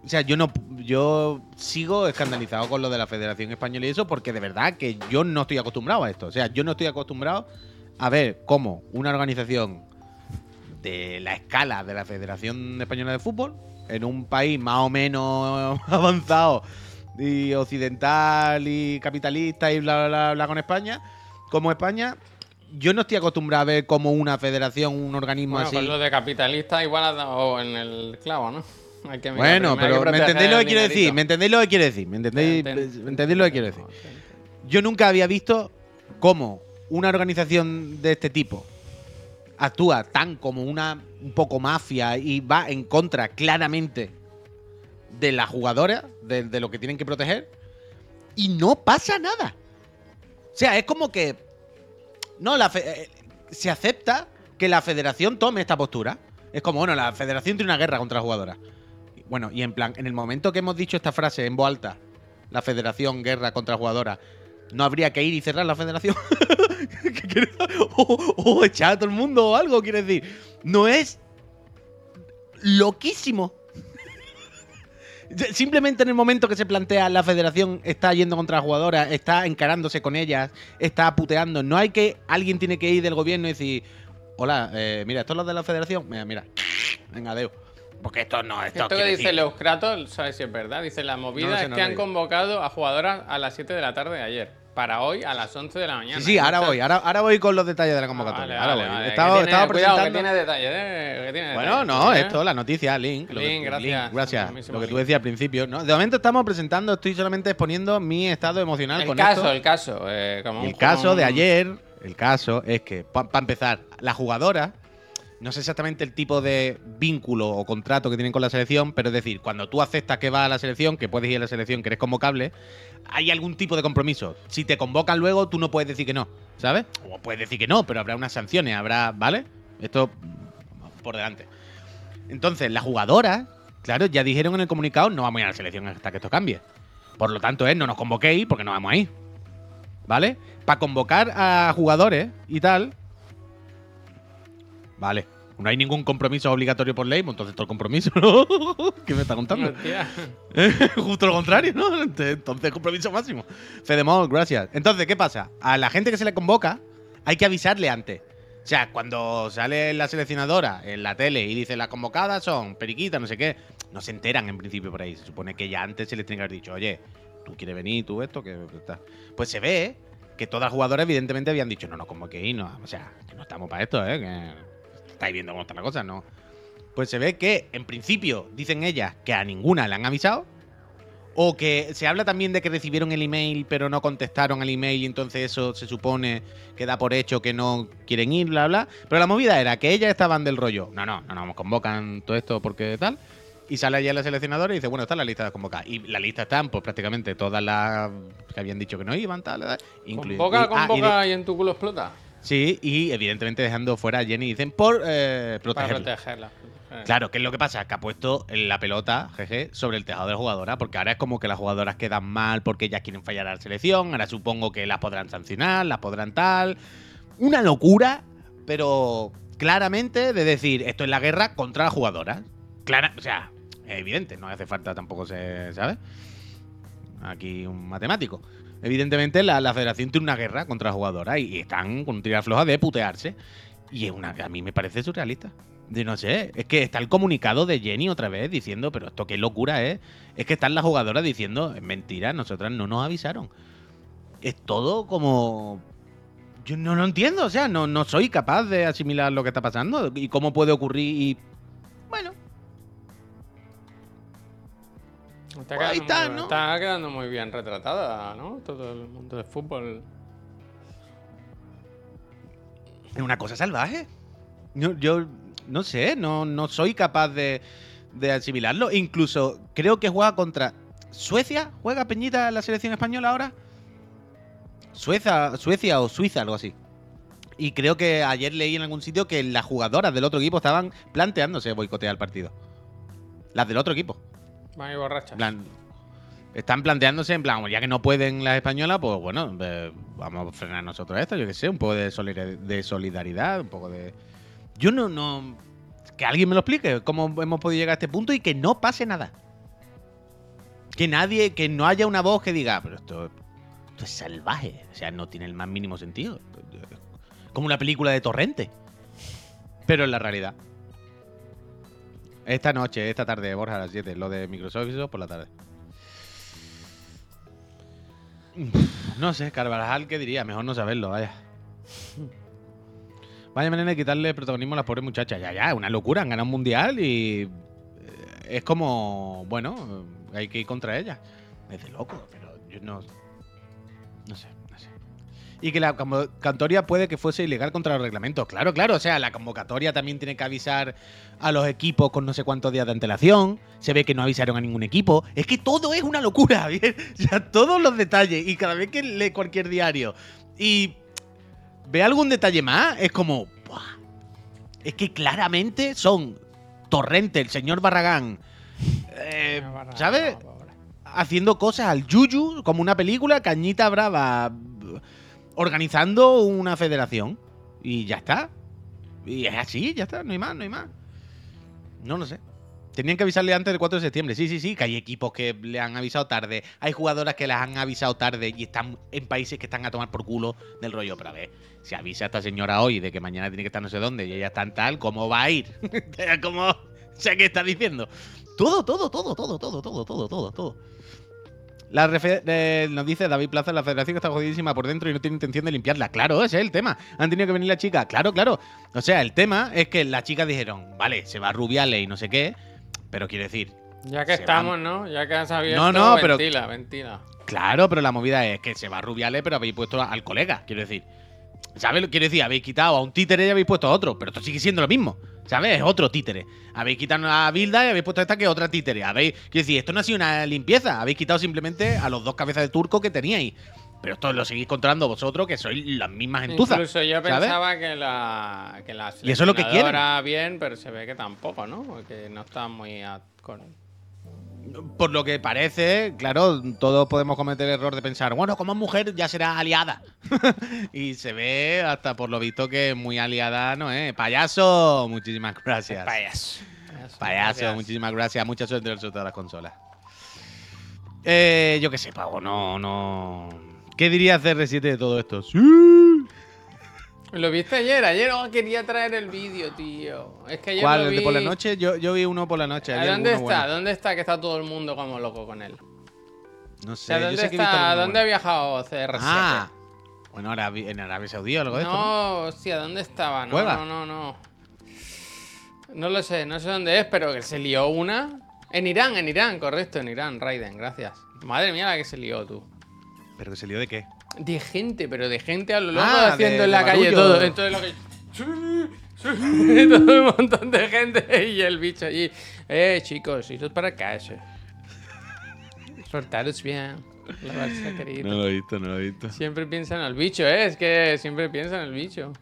O sea, yo no. Yo sigo escandalizado con lo de la Federación Española y eso, porque de verdad que yo no estoy acostumbrado a esto. O sea, yo no estoy acostumbrado a ver cómo una organización de la escala de la Federación Española de Fútbol, en un país más o menos avanzado y occidental y capitalista y bla, bla, bla, bla con España, como España, yo no estoy acostumbrado a ver como una federación, un organismo Bueno, así. con lo de capitalista igual ha dado en el clavo, ¿no? Hay que mirar Bueno, primero, hay pero que ¿me entendéis lo que quiero decir? ¿Me entendéis lo que quiero decir? ¿Me entendéis, Enten- ¿me entendéis lo que quiero decir? Yo nunca había visto cómo una organización de este tipo actúa tan como una un poco mafia y va en contra claramente de la jugadora, de, de lo que tienen que proteger, y no pasa nada. O sea, es como que. No, la fe- eh, se acepta que la federación tome esta postura. Es como, bueno, la federación tiene una guerra contra la jugadora. Bueno, y en plan, en el momento que hemos dicho esta frase en voz alta, la federación, guerra contra jugadora, ¿no habría que ir y cerrar la federación? ¿Qué quiere- o, echar a todo el mundo o algo, quiere decir. No es loquísimo. Simplemente en el momento que se plantea la federación está yendo contra jugadoras, está encarándose con ellas, está puteando. No hay que. Alguien tiene que ir del gobierno y decir: Hola, eh, mira, esto es lo de la federación. Mira, mira. Venga, adeu. Porque esto no esto, esto que dice decir... Sabes si es verdad. Dice: La movida no, es no que han convocado a jugadoras a las 7 de la tarde de ayer para hoy a las 11 de la mañana. Sí, sí, ahora voy, ahora, ahora voy con los detalles de la convocatoria. Vale, ahora vale, voy. Estaba, estaba presentando... que tiene detalles, ¿eh? Que tiene bueno, detalles, no, ¿eh? esto, la noticia, Link. Link, que, gracias. Link, gracias. Lo que tú decías al principio. ¿no? De momento estamos presentando, estoy solamente exponiendo mi estado emocional El con caso, esto. el caso. Eh, como el un- caso de ayer, el caso es que, para empezar, la jugadora, no sé exactamente el tipo de vínculo o contrato que tienen con la selección, pero es decir, cuando tú aceptas que vas a la selección, que puedes ir a la selección, que eres convocable, hay algún tipo de compromiso. Si te convocan luego, tú no puedes decir que no, ¿sabes? O puedes decir que no, pero habrá unas sanciones, habrá, ¿vale? Esto por delante. Entonces, las jugadoras, claro, ya dijeron en el comunicado, no vamos a ir a la selección hasta que esto cambie. Por lo tanto, es, no nos convoquéis porque no vamos a ir. ¿Vale? Para convocar a jugadores y tal. Vale. No hay ningún compromiso obligatorio por ley, pues entonces todo el compromiso, ¿no? ¿Qué me está contando? Hostia. Justo lo contrario, ¿no? Entonces, compromiso máximo. Fedemol, gracias. Entonces, ¿qué pasa? A la gente que se le convoca, hay que avisarle antes. O sea, cuando sale la seleccionadora en la tele y dice las convocadas son periquitas, no sé qué, no se enteran en principio por ahí. Se supone que ya antes se les tiene que haber dicho, oye, tú quieres venir, tú esto, que. Pues se ve que todas las jugadoras, evidentemente, habían dicho, no nos convoquéis, no. O sea, que no estamos para esto, ¿eh? Que estáis viendo cómo está la cosa, ¿no? Pues se ve que, en principio, dicen ellas que a ninguna le han avisado. O que se habla también de que recibieron el email pero no contestaron al email y entonces eso se supone que da por hecho que no quieren ir, bla, bla. Pero la movida era que ellas estaban del rollo. No, no, no, no, nos convocan todo esto porque tal. Y sale allá la seleccionadora y dice, bueno, está la lista de convocadas. Y la lista están, pues prácticamente todas las que habían dicho que no iban, tal, tal, incluido- Convoca, y- ah, y de- convoca y en tu culo explota. Sí, y evidentemente dejando fuera a Jenny, dicen, por eh, Para protegerla. protegerla. Eh. Claro, ¿qué es lo que pasa? Que ha puesto la pelota, jeje, sobre el tejado de la jugadora, porque ahora es como que las jugadoras quedan mal porque ellas quieren fallar a la selección, ahora supongo que las podrán sancionar, las podrán tal. Una locura, pero claramente de decir, esto es la guerra contra las jugadoras. Clara, o sea, es evidente, no hace falta tampoco se, ¿sabes? Aquí un matemático. Evidentemente la, la federación tiene una guerra contra jugadoras y, están con tira floja de putearse. Y es una, a mí me parece surrealista. De no sé, es que está el comunicado de Jenny otra vez diciendo, pero esto qué locura es. Es que están las jugadoras diciendo, es mentira, nosotras no nos avisaron. Es todo como. Yo no lo entiendo, o sea, no, no soy capaz de asimilar lo que está pasando y cómo puede ocurrir. Y. Bueno, Está, Pues ahí quedando está, muy, ¿no? está quedando muy bien retratada, ¿no? Todo el mundo del fútbol. es una cosa salvaje. Yo, yo no sé, no, no soy capaz de, de asimilarlo. Incluso creo que juega contra Suecia. ¿Juega Peñita en la selección española ahora? Suecia, Suecia o Suiza, algo así. Y creo que ayer leí en algún sitio que las jugadoras del otro equipo estaban planteándose boicotear el partido. Las del otro equipo. Están planteándose en plan, ya que no pueden las españolas, pues bueno, vamos a frenar nosotros esto, yo qué sé, un poco de, solidar- de solidaridad, un poco de... Yo no, no... Que alguien me lo explique, cómo hemos podido llegar a este punto y que no pase nada. Que nadie, que no haya una voz que diga, pero esto, esto es salvaje, o sea, no tiene el más mínimo sentido. Como una película de torrente. Pero en la realidad. Esta noche, esta tarde, Borja, a las 7, lo de Microsoft eso por la tarde. No sé, Carvajal, ¿qué diría? Mejor no saberlo, vaya. Vaya manera de quitarle protagonismo a las pobres muchachas. Ya, ya, una locura. Han ganado un mundial y. eh, Es como. Bueno, hay que ir contra ellas. Es de loco, pero yo no. No sé. Y que la convocatoria puede que fuese ilegal contra los reglamentos. Claro, claro. O sea, la convocatoria también tiene que avisar a los equipos con no sé cuántos días de antelación. Se ve que no avisaron a ningún equipo. Es que todo es una locura, ¿bien? O sea, todos los detalles. Y cada vez que lee cualquier diario y ve algún detalle más, es como. ¡buah! Es que claramente son Torrente, el señor Barragán. eh, ¿Sabes? haciendo cosas al yuyu, como una película, Cañita Brava, organizando una federación. Y ya está. Y es así, ya está, no hay más, no hay más. No lo sé. Tenían que avisarle antes del 4 de septiembre. Sí, sí, sí, que hay equipos que le han avisado tarde. Hay jugadoras que las han avisado tarde y están en países que están a tomar por culo del rollo. Pero a ver, si avisa a esta señora hoy de que mañana tiene que estar no sé dónde y ella está tal, ¿cómo va a ir? ¿Cómo? O ¿qué está diciendo? Todo, todo, todo, todo, todo, todo, todo, todo, todo. La eh, nos dice David Plaza, la federación está jodidísima por dentro y no tiene intención de limpiarla. Claro, ese es el tema. Han tenido que venir la chica. Claro, claro. O sea, el tema es que las chicas dijeron, vale, se va a rubiarle y no sé qué. Pero quiero decir, Ya que estamos, van. ¿no? Ya que has abierto, No, no, pero- ventila, ventila. claro, pero la movida es que se va a rubiarle, pero habéis puesto al colega, quiero decir. ¿Sabes lo que quiero decir? Habéis quitado a un títere y habéis puesto a otro, pero esto sigue siendo lo mismo. ¿Sabes? Es otro títere. Habéis quitado a Bilda y habéis puesto esta que es otra títere. Habéis, quiero decir, esto no ha sido una limpieza. Habéis quitado simplemente a los dos cabezas de turco que teníais. Pero esto lo seguís controlando vosotros, que sois las mismas entuzas. Incluso yo ¿sabes? pensaba que la, que la Y eso es lo que quieren. bien, pero se ve que tampoco, ¿no? Porque no está muy con... Por lo que parece, claro, todos podemos cometer el error de pensar, bueno, como es mujer ya será aliada. y se ve hasta por lo visto que muy aliada no es. Payaso, muchísimas gracias. Payaso. Payaso, Gracias. muchísimas gracias. Mucha suerte en el sorteo de las consolas. Eh, yo qué sé, Pavo, no, no. ¿Qué dirías CR7 de todo esto? Sí. ¿Lo viste ayer? Ayer oh, quería traer el vídeo, tío. Es que ayer ¿Cuál? lo ¿El vi... de por la noche? Yo, yo vi uno por la noche. ¿A había ¿Dónde está? bueno. ¿Dónde está que está todo el mundo como loco con él? No O sé, sea, yo ¿dónde sé que he visto está? ¿Dónde ha viajado CR7? Ah, bueno, en Arabia Saudí o algo de esto. ¿no? No, hostia, ¿dónde estaba? No, no, no, no. No lo sé, no sé dónde es, pero que se lió una. En Irán, en Irán, correcto, en Irán, Raiden, gracias. Madre mía la que se lió tú. ¿Pero que se lió de qué? De gente, pero de gente a lo loco Ah, haciendo de- en la calle barullo. todo. Entonces lo que. Todo un montón de gente y el bicho allí. Eh, chicos, iros para casa. Portaros bien. Lavarse la carita. lo he visto, no lo he visto. Siempre piensan en el bicho, ¿eh? Es que siempre piensan en el bicho.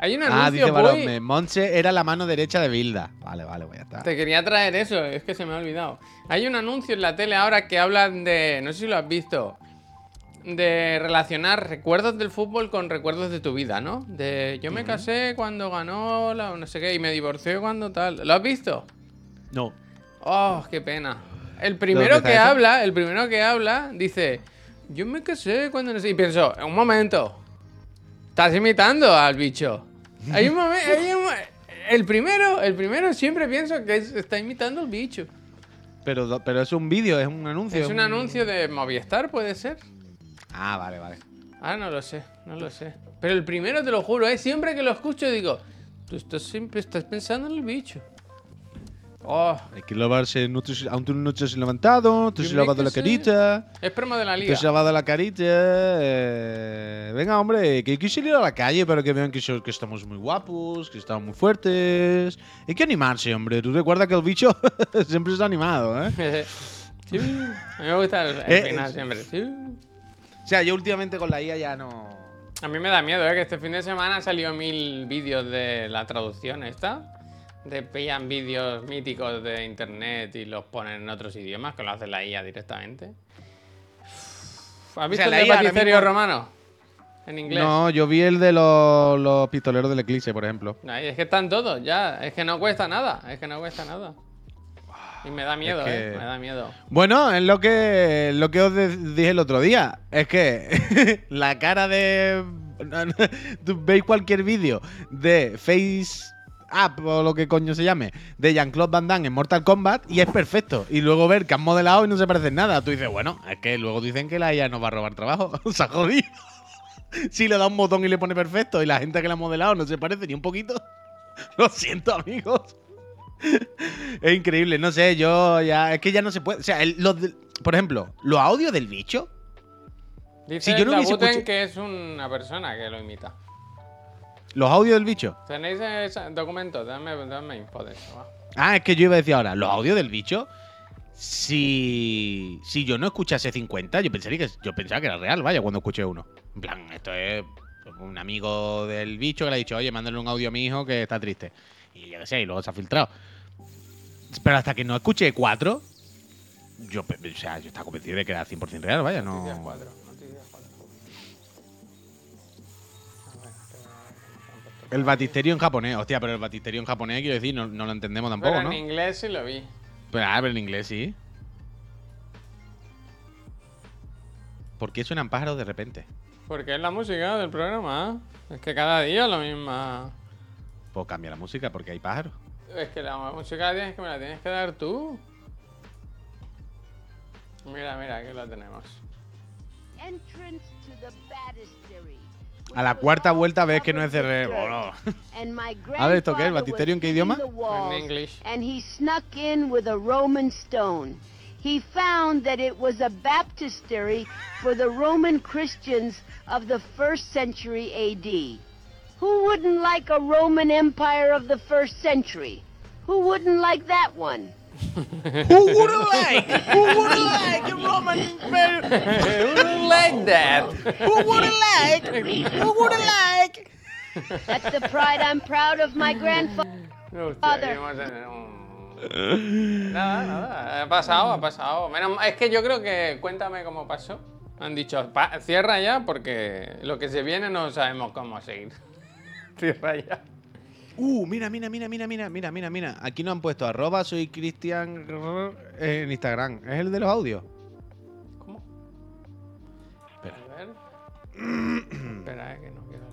Hay un Ah, anuncio, dice. Barome, Monse era la mano derecha de Bilda. Vale, vale, pues ya está. Te quería traer eso, es que se me ha olvidado. Hay un anuncio en la tele ahora que hablan de, no sé si lo has visto, de relacionar recuerdos del fútbol con recuerdos de tu vida, ¿no? De yo me casé cuando ganó la no sé qué y me divorcié cuando tal. ¿Lo has visto? No. Oh, qué pena. El primero que habla, el primero que habla, dice, yo me casé cuando no sé. Y pienso, un momento, estás imitando al bicho. Hay un momento, el primero, el primero siempre pienso que es- está imitando al bicho. Pero, pero es un vídeo, es un anuncio. Es un anuncio de Movistar, puede ser. Ah, vale, vale. Ah, no lo sé, no lo sé. Pero el primero te lo juro, ¿eh? siempre que lo escucho digo, tú estás siempre estás pensando en el bicho. Oh, Hay que lavarse, no te, aún tú no te has levantado, te Yo has lavado la carita, es promo de la te liga. has lavado la carita. eh, venga, hombre, que hay que salir a la calle para que vean que, so- que estamos muy guapos, que estamos muy fuertes. Hay que animarse, hombre. Tú recuerda que el bicho siempre está animado, ¿eh? Sí, a mí me gusta el, el Eh, final es- siempre. sí. O sea, yo últimamente con la IA ya no. A mí me da miedo, ¿eh? Que este fin de semana han salido mil vídeos de la traducción esta. De pillan vídeos míticos de internet y los ponen en otros idiomas, que lo hace la IA directamente. ¿Has visto sea, el de mismo- Romano? En inglés. No, yo vi el de los, los pistoleros del Eclipse, por ejemplo. Ay, es que están todos ya. Es que no cuesta nada. Es que no cuesta nada. Y me da miedo, que- ¿eh? Me da miedo. Bueno, es lo que, lo que os dije el otro día. Es que la cara de. Tú veis cualquier vídeo de Face Up o lo que coño se llame, de Jean-Claude Van Damme en Mortal Kombat y es perfecto. Y luego ver que han modelado y no se parecen nada. Tú dices, bueno, es que luego dicen que la IA nos va a robar trabajo. se ha jodido. si le da un botón y le pone perfecto y la gente que la ha modelado no se parece ni un poquito. Lo siento, amigos. Es increíble, no sé, yo ya. Es que ya no se puede. O sea, el- de- por ejemplo, los audios del bicho. Dice yo no hubiese Labuten escucha- que es una persona que lo imita. Los audios del bicho. ¿Tenéis ese documento? Dame, dame info de eso, va. Ah, es que yo iba a decir ahora, los audios del bicho. Si, si yo no escuchase 50, yo pensaría que yo pensaba que era real, vaya, cuando escuché uno. En plan, esto es un amigo del bicho que le ha dicho, oye, mándale un audio a mi hijo que está triste. Y yo qué sé, y luego se ha filtrado. Pero hasta que no escuché cuatro, yo, o sea, yo estaba convencido de que era 100% real, vaya, no. Noticias 4. Noticias 4. El batisterio en japonés, hostia, pero el batisterio en japonés, quiero decir, no, no lo entendemos tampoco, Pero ¿no? en inglés sí lo vi. Pero, ah, pero en inglés sí. ¿Por qué suenan pájaros de repente? Porque es la música del programa. Es que cada día es lo misma. Pues cambia la música porque hay pájaros. Es que la música tienes que me la tienes que dar tú. Mira, mira, aquí la tenemos. entrance to the baptistery. A la cuarta vuelta ves que no es de re... Bueno. A ver, ¿esto qué es? ¿Baptisterio en qué idioma? En English. And he snuck in with a Roman stone. He found that it was a baptistery for the Roman Christians of the first century AD. Who wouldn't like a Roman Empire of the first century? Who wouldn't like that one? Who wouldn't like? Who wouldn't like a Roman Imperial? Who would like that? Who wouldn't like? Who wouldn't like? That's the pride I'm proud of my grandfather. Hostia, Father. vivimos en un- Nada, nada. Ha pasado, ha pasado. Menos, es que yo creo que cuéntame cómo pasó. Han dicho, "Pa- cierra ya porque lo que se viene no sabemos cómo seguir. Cierra ya. Uh, mira, mira, mira, mira, mira, mira, mira, mira. Aquí nos han puesto arroba soy Cristian en Instagram. ¿Es el de los audios? ¿Cómo? Espera. A ver. Espera, eh, que no quiero.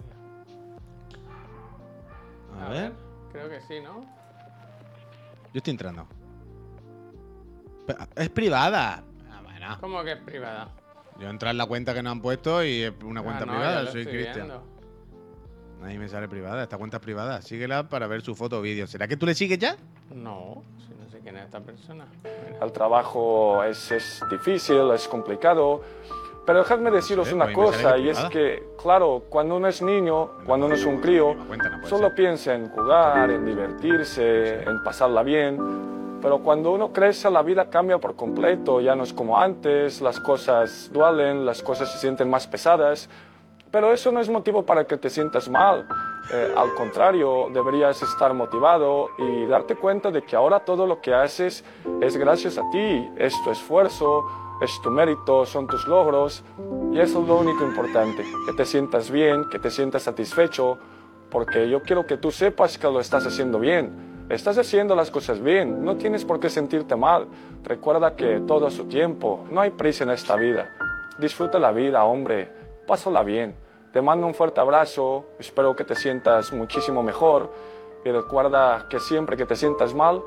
A ver. Creo que sí, ¿no? Yo estoy entrando. Es privada. Ah, bueno. ¿Cómo que es privada? Yo entro en la cuenta que nos han puesto y es una cuenta Ah, no, ya privada. Soy Cristian. viendo. Ahí me sale privada. Esta cuenta es privada. Síguela para ver su foto o vídeo. ¿Será que tú le sigues ya? No, si no sé quién es esta persona. El trabajo es, es difícil, es complicado, pero dejadme deciros sé, una cosa, y es que, claro, cuando uno es niño, cuando uno es un crío, solo piensa en jugar, en divertirse, en pasarla bien, pero cuando uno crece la vida cambia por completo, ya no es como antes, las cosas duelen, las cosas se sienten más pesadas, pero eso no es motivo para que te sientas mal. Eh, al contrario, deberías estar motivado y darte cuenta de que ahora todo lo que haces es gracias a ti, es tu esfuerzo, es tu mérito, son tus logros y eso es lo único importante, que te sientas bien, que te sientas satisfecho, porque yo quiero que tú sepas que lo estás haciendo bien. Estás haciendo las cosas bien, no tienes por qué sentirte mal. Recuerda que todo a su tiempo, no hay prisa en esta vida. Disfruta la vida, hombre, pásala bien. Te mando un fuerte abrazo, espero que te sientas muchísimo mejor y recuerda que siempre que te sientas mal,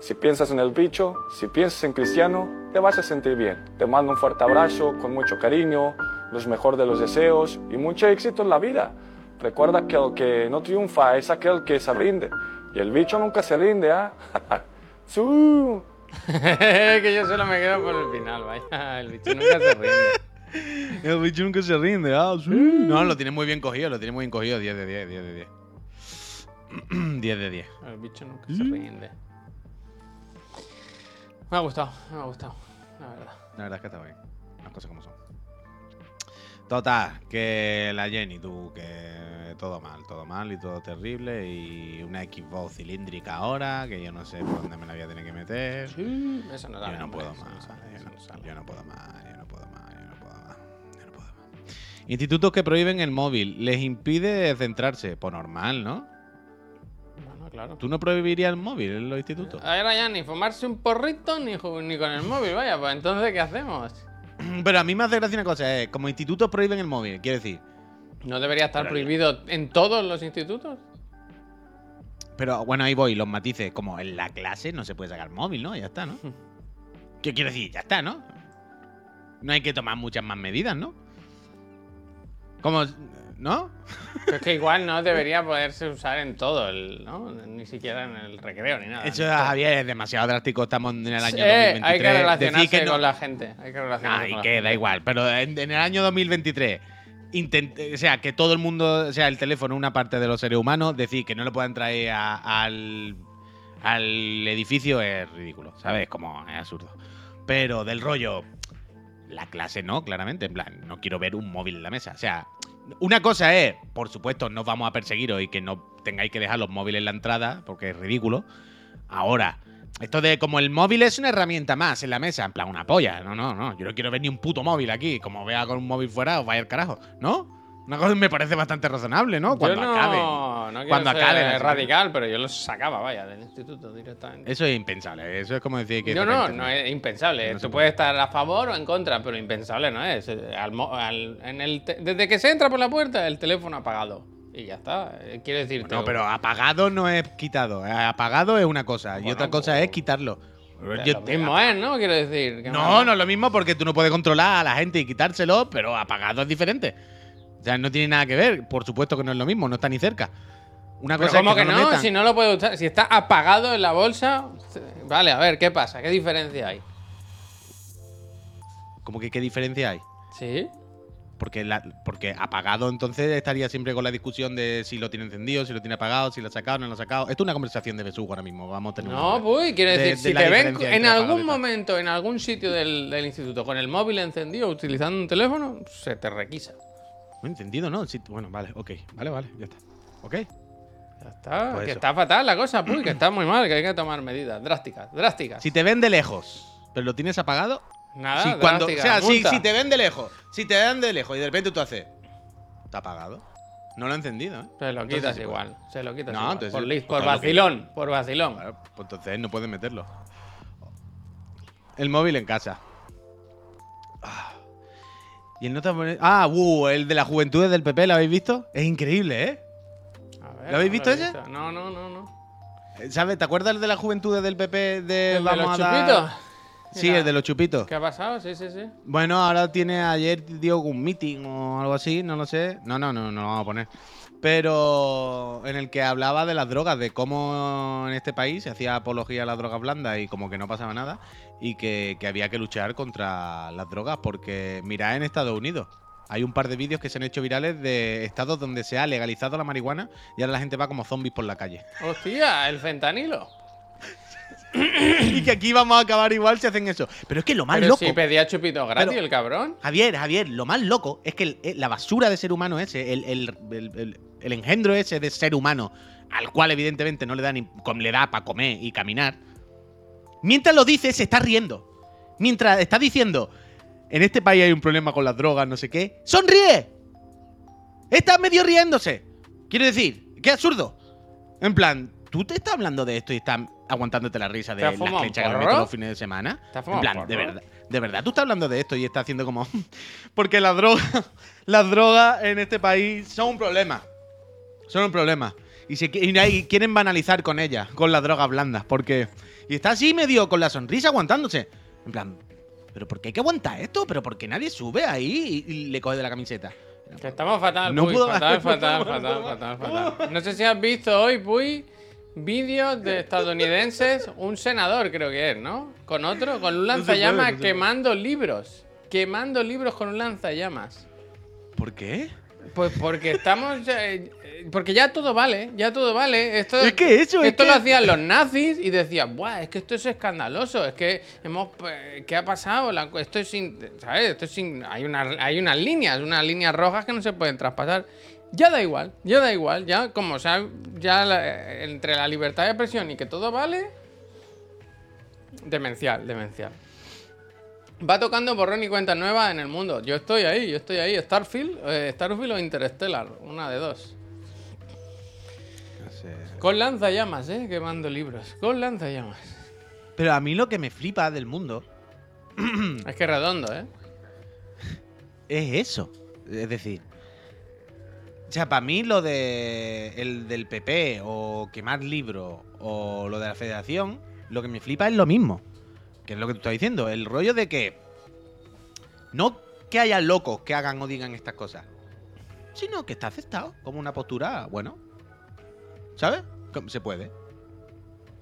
si piensas en el bicho, si piensas en Cristiano, te vas a sentir bien. Te mando un fuerte abrazo con mucho cariño, los mejor de los deseos y mucho éxito en la vida. Recuerda que el que no triunfa es aquel que se rinde y el bicho nunca se rinde, ¿ah? ¡Su! que yo solo me quedo por el final, vaya. El bicho nunca se rinde. El bicho nunca se rinde. Ah, sí. No, lo tiene muy bien cogido, lo tiene muy bien cogido. 10 de 10, 10 de 10. 10 de 10. El bicho nunca se rinde. Me ha gustado, me ha gustado, la verdad. La verdad es que está bien. Las cosas como son. Total, que la Jenny, tú, que todo mal, todo mal y todo terrible. Y una Xbox cilíndrica ahora, que yo no sé por dónde me la voy a tener que meter. Sí, eso no da no no, yo no puedo más, yo no puedo más, Institutos que prohíben el móvil, les impide centrarse. Pues normal, ¿no? Bueno, claro. ¿Tú no prohibirías el móvil en los institutos? Ahora ya ni fumarse un porrito ni, ni con el móvil, vaya, pues entonces ¿qué hacemos? Pero a mí me hace gracia una cosa, es como institutos prohíben el móvil, quiero decir. ¿No debería estar Pero- prohibido en todos los institutos? Pero bueno, ahí voy, los matices. Como en la clase no se puede sacar móvil, ¿no? Ya está, ¿no? ¿Qué quiero decir? Ya está, ¿no? No hay que tomar muchas más medidas, ¿no? Como, ¿no? Pero es que igual no debería poderse usar en todo, el, ¿no? Ni siquiera en el recreo ni nada. Eso. Javier, es demasiado drástico. Estamos en el año Eh, 2023. hay que relacionarse Decir que no- con la gente. Hay que relacionarse Ah, y con la que gente. da igual. Pero en, en el año 2023, intent- o sea, que todo el mundo, o sea, el teléfono, una parte de los seres humanos, decir que no lo puedan traer a- al, al edificio es ridículo, ¿sabes? Como es absurdo. Pero del rollo, la clase no, claramente. En plan, no quiero ver un móvil en la mesa. O sea, una cosa es, por supuesto, no vamos a perseguiros y que no tengáis que dejar los móviles en la entrada, porque es ridículo. Ahora, esto de como el móvil es una herramienta más en la mesa, en plan una polla. No, no, no. Yo no quiero ver ni un puto móvil aquí. Como vea con un móvil fuera, os vaya al carajo. ¿No? Una cosa me parece bastante razonable, ¿no? Cuando no, acabe. no quiero cuando acabe. asignatura. radical, pero yo los sacaba, vaya, del instituto directamente. Eso es impensable. Eso es como decir que. No, no, no es impensable. No Tú puede. puedes estar a favor o en contra, pero impensable no es. Al al- en el desde que se entra por la puerta, el teléfono apagado. Y ya está. Eh, Quiero decir, No, pero apagado no es quitado. Eh, Apagado es una cosa y otra cosa pues- es quitarlo. lo mismo es, ¿no? Quiero decir. que No, no es lo mismo porque tú no puedes controlar a la gente y quitárselo, pero apagado es diferente. O sea, no tiene nada que ver. Por supuesto que no es lo mismo, no está ni cerca. Una cosa ¿Cómo es que, que no. Si no lo puede usar. Si está apagado en la bolsa. Vale, a ver, ¿qué pasa? ¿Qué diferencia hay? ¿Cómo que qué diferencia hay? ¿Sí? Porque, la- porque apagado entonces estaría siempre con la discusión de si lo tiene encendido, si lo tiene apagado, si lo ha sacado, no lo ha sacado. Esto es una conversación de besugo ahora mismo. Vamos a tener No, pues, quiero de- decir, de si te ven en algún momento, en algún sitio del, del instituto, con el móvil encendido, utilizando un teléfono, se te requisa. No, encendido, ¿no? Sí, bueno, vale, ok. Vale, vale, ya está. ¿Ok? Ya está. Pues que eso. está fatal la cosa, pues, que está muy mal, que hay que tomar medidas drásticas, drásticas. Si te ven de lejos, pero lo tienes apagado. Nada, si cuando, o sea, si, te ven de lejos, si te ven de lejos y de repente tú haces. Está apagado. No lo he encendido, ¿eh? Se lo Entonces quitas puede. igual, se lo quitas No, igual. entonces por, lis- pues por vacilón, por vacilón. Claro, pues entonces no puedes meterlo. El móvil en casa. Ah. Y el nota Ah, uh, el de las juventudes del PP, ¿lo habéis visto? Es increíble, ¿eh? A ver, ¿Lo habéis no visto ese? No, no, no, no. Eh, ¿Sabes? ¿Te acuerdas el de las juventudes del PP de ¿El de vamos los a dar- chupitos? Sí, Mira, el de los chupitos. ¿Qué ha pasado? Sí, sí, sí. Bueno, ahora tiene ayer dio un meeting o algo así, no lo sé. No, no, no, no lo vamos a poner. Pero en el que hablaba de las drogas, de cómo en este país se hacía apología a las drogas blandas y como que no pasaba nada y que, que había que luchar contra las drogas porque mirad en Estados Unidos. Hay un par de vídeos que se han hecho virales de estados donde se ha legalizado la marihuana y ahora la gente va como zombies por la calle. Hostia, el fentanilo. y que aquí vamos a acabar igual si hacen eso. Pero es que lo más Pero loco. si pedía chupitos gratis Pero- el cabrón. Javier, Javier, lo más loco es que el- eh, la basura de ser humano ese, el, el- el- engendro ese de ser humano, al cual evidentemente no le da ni le da para comer y caminar, mientras lo dice se está riendo. Mientras está diciendo, en este país hay un problema con las drogas, no sé qué, sonríe. Está medio riéndose. Quiero decir, qué absurdo. En plan, ¿tú te estás hablando de esto y estás aguantándote la risa de ¿Te has las clechas que me porro? meto los fines de semana? ¿Te has En plan, de verdad, de verdad, tú estás hablando de esto y estás haciendo como. Porque las drogas, las drogas en este país son un problema. Son un problema. Y, se, y quieren banalizar con ellas, con las drogas blandas. Porque. Y está así medio con la sonrisa aguantándose. En plan, ¿pero por qué hay que aguantar esto? ¿Pero por qué nadie sube ahí y, y le coge de la camiseta? Que estamos fatal, No Puy, puedo- fatal, fatal, fatal, fatal, fatal. No sé si has visto hoy, Puy, vídeos de estadounidenses, un senador creo que es, ¿no? Con otro, con un lanzallamas no quemando libros. Quemando libros con un lanzallamas. ¿Por qué? Pues porque estamos. eh, porque ya todo vale, ya todo vale. Esto, Es que eso, es Esto que- lo hacían los nazis y decían, ¡buah! Es que esto es escandaloso. Es que hemos. eh, ¿Qué ha pasado? La- esto es sin. ¿Sabes? Esto es sin. Hay, una, hay unas líneas, unas líneas rojas que no se pueden traspasar. Ya da igual, ya da igual. Ya, como o sea, ya la- entre la libertad de expresión y que todo vale. Demencial, demencial. Va tocando borrón y cuenta nueva en el mundo. Yo estoy ahí, yo estoy ahí. Starfield, eh, Starfield o Interstellar, una de dos. Con lanzallamas, eh, quemando libros. Con lanzallamas. Pero a mí lo que me flipa del mundo Es que redondo, eh. es eso. Es decir, o sea, para mí lo de el del PP o quemar libros o lo de la federación, lo que me flipa es lo mismo. Que es lo que tú estás diciendo. El rollo de que no que haya locos que hagan o digan estas cosas, sino que está aceptado como una postura, bueno. ¿Sabes? Se puede.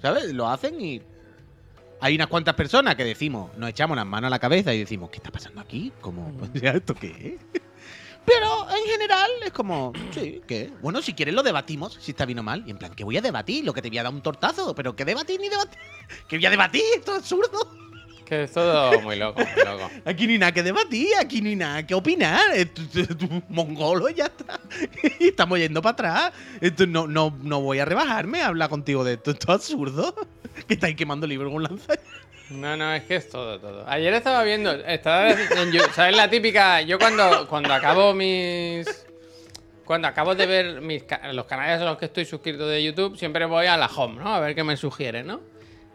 ¿Sabes? Lo hacen y hay unas cuantas personas que decimos, nos echamos las manos a la cabeza y decimos, ¿qué está pasando aquí? Como, o sea, ¿esto qué es? Pero en general es como, sí, ¿qué? Bueno, si quieres lo debatimos, si está bien o mal. Y en plan, ¿qué voy a debatir? Lo que te voy a dar un tortazo, pero ¿qué debatir ni debatir? ¿Qué voy a debatir? Esto es absurdo. Que es todo muy loco, muy loco. Aquí hay nada que debatir, aquí hay nada que opinar. Mongolo ya está. Y estamos yendo para atrás. Esto no, no, no voy a rebajarme a hablar contigo de esto. Esto es absurdo. Que estáis quemando libros con lanza. No, no, es que es todo, todo. Ayer estaba viendo, estaba en ¿sabes la típica? Yo cuando, cuando acabo mis cuando acabo de ver mis los canales a los que estoy suscrito de YouTube, siempre voy a la home, ¿no? A ver qué me sugiere, ¿no?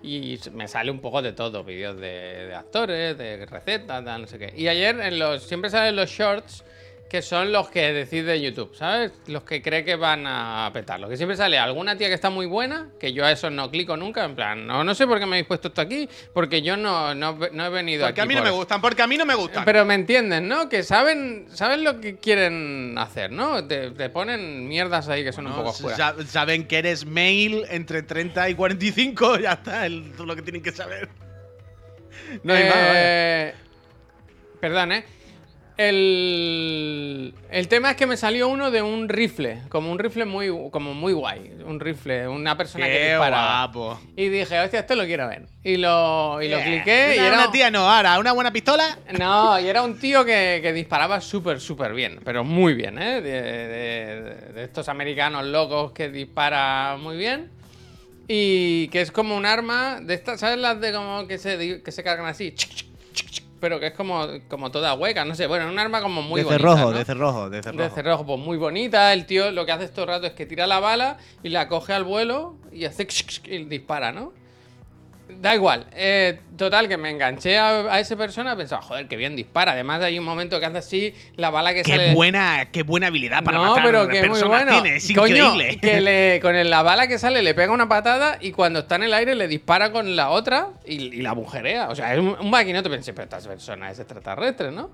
Y me sale un poco de todo, vídeos de, de actores, de recetas, tal, no sé qué. Y ayer en los, siempre salen los shorts que son los que decide YouTube, ¿sabes? Los que cree que van a petarlo. Que siempre sale alguna tía que está muy buena, que yo a eso no clico nunca, en plan, no, no sé por qué me habéis puesto esto aquí, porque yo no, no, no he venido Porque aquí a mí no por- me gustan, porque a mí no me gustan. pero me entienden, ¿no? Que saben, saben lo que quieren hacer, ¿no? Te, te ponen mierdas ahí que son un poco sa- saben que eres male entre 30 y 45, ya está, es todo lo que tienen que saber. No hay más, vaya. Eh, Perdón, ¿eh? El, el tema es que me salió uno de un rifle, como un rifle muy, como muy guay. Un rifle, una persona que dispara. guapo. Y dije, hostia, esto lo quiero ver. Y lo, y lo cliqué y era. una tía no, ahora, una buena pistola. No, y era un tío que, que disparaba súper, súper bien, pero muy bien, ¿eh? De, de- de estos americanos locos que dispara muy bien. Y que es como un arma de estas, ¿sabes? Las de como que se, que se cargan así. chic, chic, chic, chic, Pero que es como, como toda hueca, no sé. Bueno, un arma como muy de bonita. cerrojo, ¿no? de cerrojo, de cerrojo. De cerrojo, pues muy bonita. El tío lo que hace todo el rato es que tira la bala y la coge al vuelo y hace y dispara, ¿no? Da igual. eh, total, que me enganché a, a esa persona. Pensaba, joder, qué bien dispara. Además, hay un momento que hace así la bala que Qué sale. buena, qué buena habilidad para no, matar pero que muy bueno. tiene, es Coño, increíble. que le, con el- la bala que sale le pega una patada y cuando está en el aire le dispara con la otra y, y la agujerea. O sea, es un, un maquinote. Pensé, pero esta persona es extraterrestre, ¿no?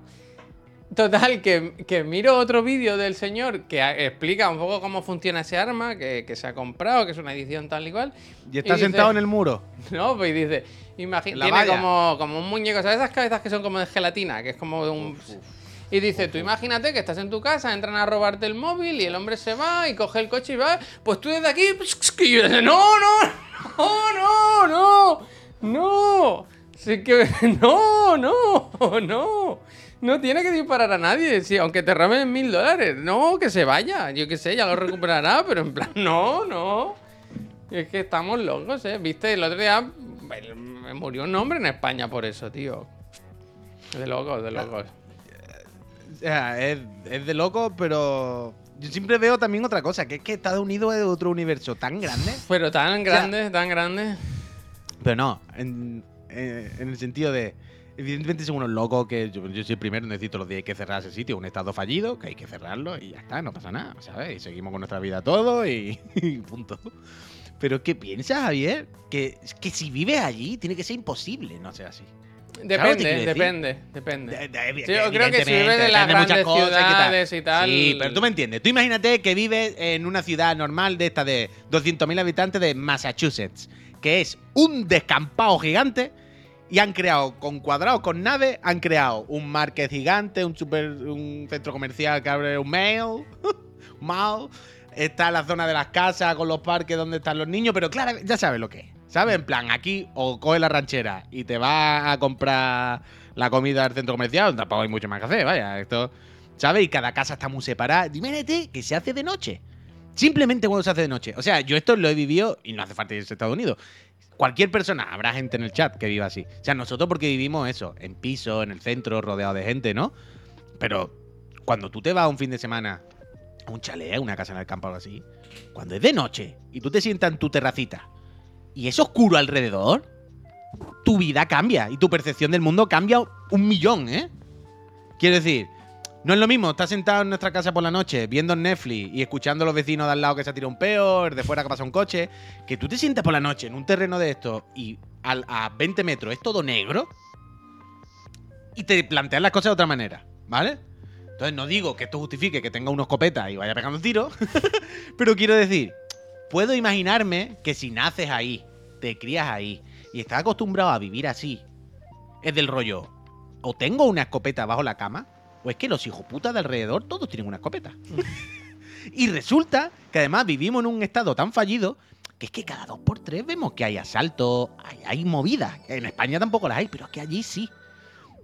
Total, que, que miro otro vídeo del señor que explica un poco cómo funciona ese arma, que, que se ha comprado, que es una edición tal y cual. Y está dice- sentado en el muro. No, pues dice, imagina, tiene como, como un muñeco, ¿sabes esas cabezas que son como de gelatina? Que es como un... Y dice, tú imagínate que estás en tu casa, entran a robarte el móvil y el hombre se va y coge el coche y va, pues tú desde aquí... Y yo dice, no, no, no, no, no, no. Sí que... No, no, no. Tiene que disparar a nadie, sí, aunque te roben mil dólares. No, que se vaya. Yo qué sé, ya lo recuperará, pero en plan, no, no. Es que estamos locos, ¿eh? Viste, el otro día me murió un hombre en España por eso, tío. De locos, de locos. O sea, es, es de loco, pero yo siempre veo también otra cosa, que es que Estados Unidos es otro universo tan grande. Pero tan grande, tan grande. Pero no, en, eh, en el sentido de. Evidentemente son unos locos que yo, yo soy el primero todos los días hay que cerrar ese sitio, un estado fallido, que hay que cerrarlo y ya está, no pasa nada, ¿sabes? Y seguimos con nuestra vida todo y, y punto. Pero ¿qué piensas, Javier? Que, que si vives allí tiene que ser imposible no ser así. ¿Sabes lo que Depende, depende, depende. De- de- Sí, yo creo que si vives las de muchas grandes cosas ciudades y tal- Sí, pero tú me entiendes. Tú imagínate que vives en una ciudad normal de esta de 200.000 habitantes de Massachusetts, que es un descampado gigante y han creado con cuadrados, con naves, han creado un market gigante, un super, un centro comercial que abre un mail, un mall. Está la zona de las casas con los parques donde están los niños, pero claro, ya sabes lo que es. ¿Sabes? En plan, aquí o coges la ranchera y te vas a comprar la comida del centro comercial, tampoco hay mucho más que hacer, vaya. Esto, ¿sabes? Y cada casa está muy separada. Imagínate que se hace de noche. Simplemente cuando se hace de noche. O sea, yo esto lo he vivido y no hace falta irse a Estados Unidos. Cualquier persona, habrá gente en el chat que viva así. O sea, nosotros porque vivimos eso, en piso, en el centro, rodeado de gente, ¿no? Pero cuando tú te vas un fin de semana a un chalet, a una casa en el campo o algo así, cuando es de noche y tú te sientas en tu terracita y es oscuro alrededor, tu vida cambia y tu percepción del mundo cambia un millón, ¿eh? Quiero decir, no es lo mismo estar sentado en nuestra casa por la noche viendo Netflix y escuchando a los vecinos de al lado que se ha tirado un peo, de fuera que pasa un coche, que tú te sientas por la noche en un terreno de esto y a 20 metros es todo negro y te planteas las cosas de otra manera, ¿vale? Entonces no digo que esto justifique que tenga una escopeta y vaya pegando tiros, pero quiero decir, puedo imaginarme que si naces ahí, te crías ahí y estás acostumbrado a vivir así, es del rollo, o tengo una escopeta bajo la cama, o es que los hijos putas de alrededor todos tienen una escopeta. y resulta que además vivimos en un estado tan fallido que es que cada dos por tres vemos que hay asaltos, hay, hay movidas. En España tampoco las hay, pero es que allí sí.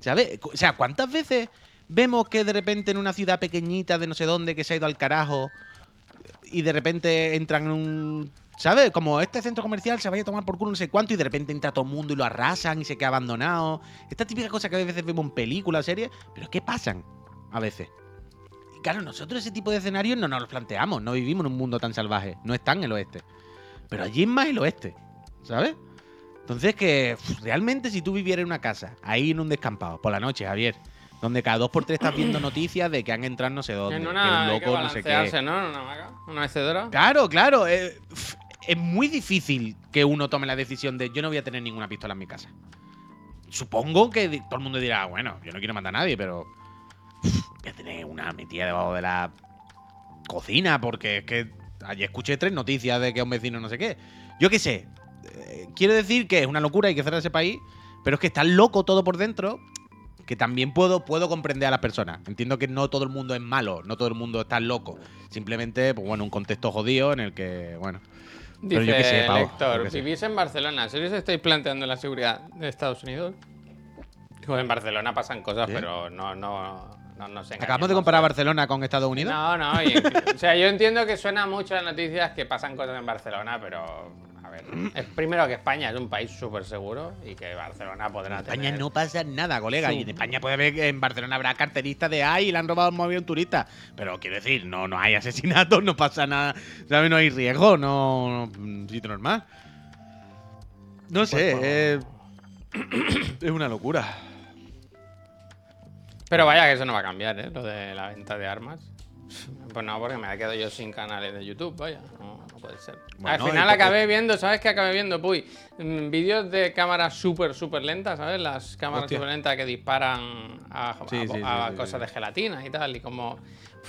¿Sabes? O sea, ¿cuántas veces vemos que de repente en una ciudad pequeñita de no sé dónde que se ha ido al carajo y de repente entran en un. ¿Sabes? Como este centro comercial se vaya a tomar por culo no sé cuánto y de repente entra todo el mundo y lo arrasan y se queda abandonado. Esta típica cosa que a veces vemos en películas, series, pero es que pasan a veces. claro, nosotros ese tipo de escenarios no nos los planteamos. No vivimos en un mundo tan salvaje. No está en el oeste. Pero allí es más el oeste. ¿Sabes? Entonces que realmente si tú vivieras en una casa, ahí en un descampado, por la noche, Javier, donde cada dos por tres estás viendo noticias de que han entrado no sé dónde, En que una, un hay que loco, no sé qué. ¿no? Una una mecedora. Claro, claro. eh, es muy difícil que uno tome la decisión de yo no voy a tener ninguna pistola en mi casa. Supongo que todo el mundo dirá, bueno, yo no quiero matar a nadie, pero voy a tener una metida debajo de la cocina porque es que ayer escuché tres noticias de que un vecino no sé qué. Yo qué sé. eh, quiero decir que es una locura, hay que cerrar ese país, pero es que está loco todo por dentro que también puedo, puedo comprender a las personas. Entiendo que no todo el mundo es malo, no todo el mundo está loco. Simplemente, pues bueno, un contexto jodido en el que, bueno. Dice yo qué sé, pavo, Héctor, yo sé. vivís en Barcelona. ¿En serio os estáis planteando la seguridad de Estados Unidos? Pues en Barcelona pasan cosas, ¿Sí? pero no, no, no, nos Acabamos de comparar. Barcelona con Estados Unidos. No, no, y- o sea, yo entiendo que suena mucho las noticias que pasan cosas en Barcelona, pero a ver, es primero que España es un país súper seguro y que Barcelona podrá En España tener... no pasa nada, colega. Y en. España puede ver que en Barcelona habrá carteristas de ay, le han robado el móvil a un turista. Pero quiero decir, no, no hay asesinatos, no pasa nada. ¿Sabes? No hay riesgo, no. no un sitio normal. No sé, eh, es una locura. Pero vaya que eso no va a cambiar, ¿eh? Lo de la venta de armas. Pues no, porque me he quedado yo sin canales de YouTube, vaya. No, no puede ser. Bueno, Al final porque- acabé viendo, ¿sabes qué acabé viendo? Puy, Mm, vídeos de cámaras súper, súper lentas, ¿sabes? Las cámaras súper lentas que disparan a, a- Sí, sí, a sí, sí, cosas sí. de gelatina y tal. Y como.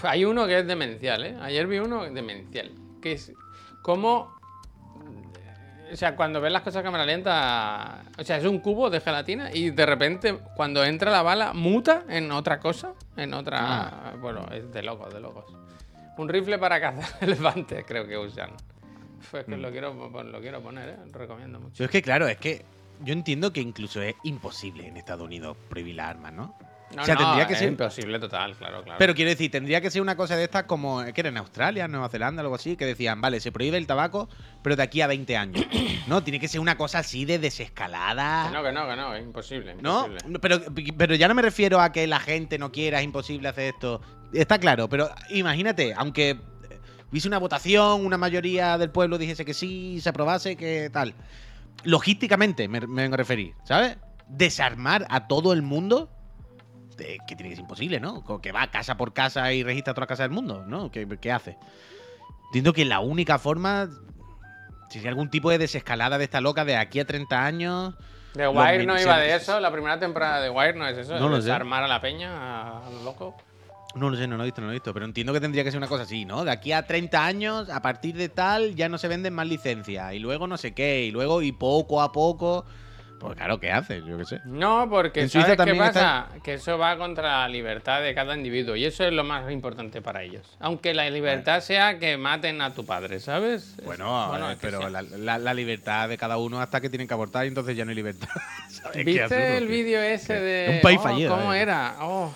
Hay uno que es demencial, ¿eh? Ayer vi uno demencial. Que es como. O sea, cuando ves las cosas a cámara lenta. O sea, es un cubo de gelatina y de repente, cuando entra la bala, muta en otra cosa. En otra. Ah. Bueno, es de locos, de locos. Un rifle para cazar elefantes, creo que usan. Pues que Mm. lo, quiero, lo quiero poner, ¿eh? Lo recomiendo mucho. Pero es que, claro, es que yo entiendo que incluso es imposible en Estados Unidos prohibir las armas, ¿no? No, o sea, no, tendría que es ser- imposible total, claro, claro. Pero quiero decir, tendría que ser una cosa de estas como, que era en Australia, Nueva Zelanda, algo así, que decían, vale, se prohíbe el tabaco, pero de aquí a 20 años. No, tiene que ser una cosa así de desescalada. Que no, que no, que no, es imposible. ¿No? Pero, pero ya no me refiero a que la gente no quiera, es imposible hacer esto. Está claro, pero imagínate, aunque hubiese una votación, una mayoría del pueblo dijese que sí, se aprobase, que tal. Logísticamente me, me vengo a referir, ¿sabes? Desarmar a todo el mundo, eh, que tiene que ser imposible, ¿no? Que va casa por casa y registra todas las casas del mundo, ¿no? ¿Qué, qué hace? Entiendo que la única forma sería algún tipo de desescalada de esta loca de aquí a 30 años. The Wire no iba de eso, la primera temporada de Wire no es eso, No es lo sé. desarmar a la peña, a, a lo loco. No lo sé, no lo he visto, no lo he visto. Pero entiendo que tendría que ser una cosa así, ¿no? De aquí a 30 años, a partir de tal, ya no se venden más licencias. Y luego no sé qué. Y luego, y poco a poco. Pues claro, ¿qué haces? Yo qué sé. No, porque En Suiza ¿sabes qué pasa? Que eso va contra la libertad de cada individuo y eso es lo más importante para ellos. Aunque la libertad sea que maten a tu padre, ¿sabes? Es- Bueno, bueno, es pero la, la- la libertad de cada uno hasta que tienen que abortar y entonces ya no hay libertad. ¿Sabes? ¿Viste absurdo, el vídeo ese de. un país oh, fallido, ¿Cómo eh. era? Oh.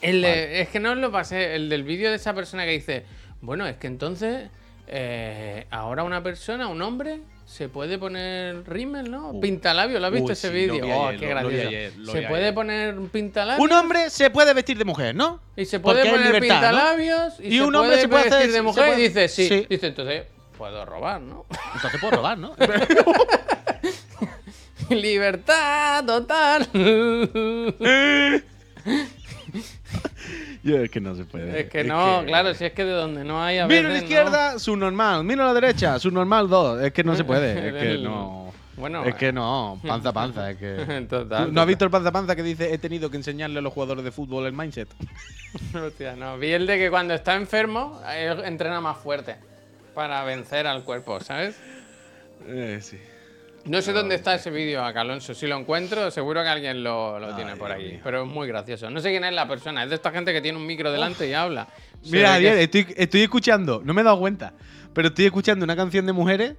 El de- Es que no os lo pasé. El del vídeo de esa persona que dice: Bueno, es que entonces. eh, ahora una persona, un hombre, se puede poner rímel, ¿no? Uh. Pintalabio, ¿lo has visto ese sí, vídeo? Oh, qué gracioso. se puede ayer. poner pintalabio. Un hombre se puede vestir de mujer, ¿no? Y se puede Porque poner libertad, ¿no? pintalabios y, Y se un hombre puede se puede vestir hacer- de mujer puede- y dice sí. sí. Dice entonces puedo robar, ¿no? Entonces puedo robar, ¿no? Libertad total. Yo es que no se puede. es que no, claro, si es que de donde no hay a Miro a la no. izquierda, subnormal. Miro a la derecha, subnormal 2. Es que no se puede. Es que no. Bueno, es que no. Panza panza. Es que. Total, ¿No has visto el panza panza que dice he tenido que enseñarle a los jugadores de fútbol el mindset? Hostia, no. Vi el de que cuando está enfermo, él entrena más fuerte para vencer al cuerpo, ¿sabes? Eh, sí. No sé dónde está ese vídeo, acá, Alonso. Si lo encuentro, seguro que alguien lo, lo tiene Ay, por aquí. mío. Pero es muy gracioso. No sé quién es la persona. Es de esta gente que tiene un micro delante y habla. Se Mira, que es- estoy, estoy escuchando, no me he dado cuenta, pero estoy escuchando una canción de mujeres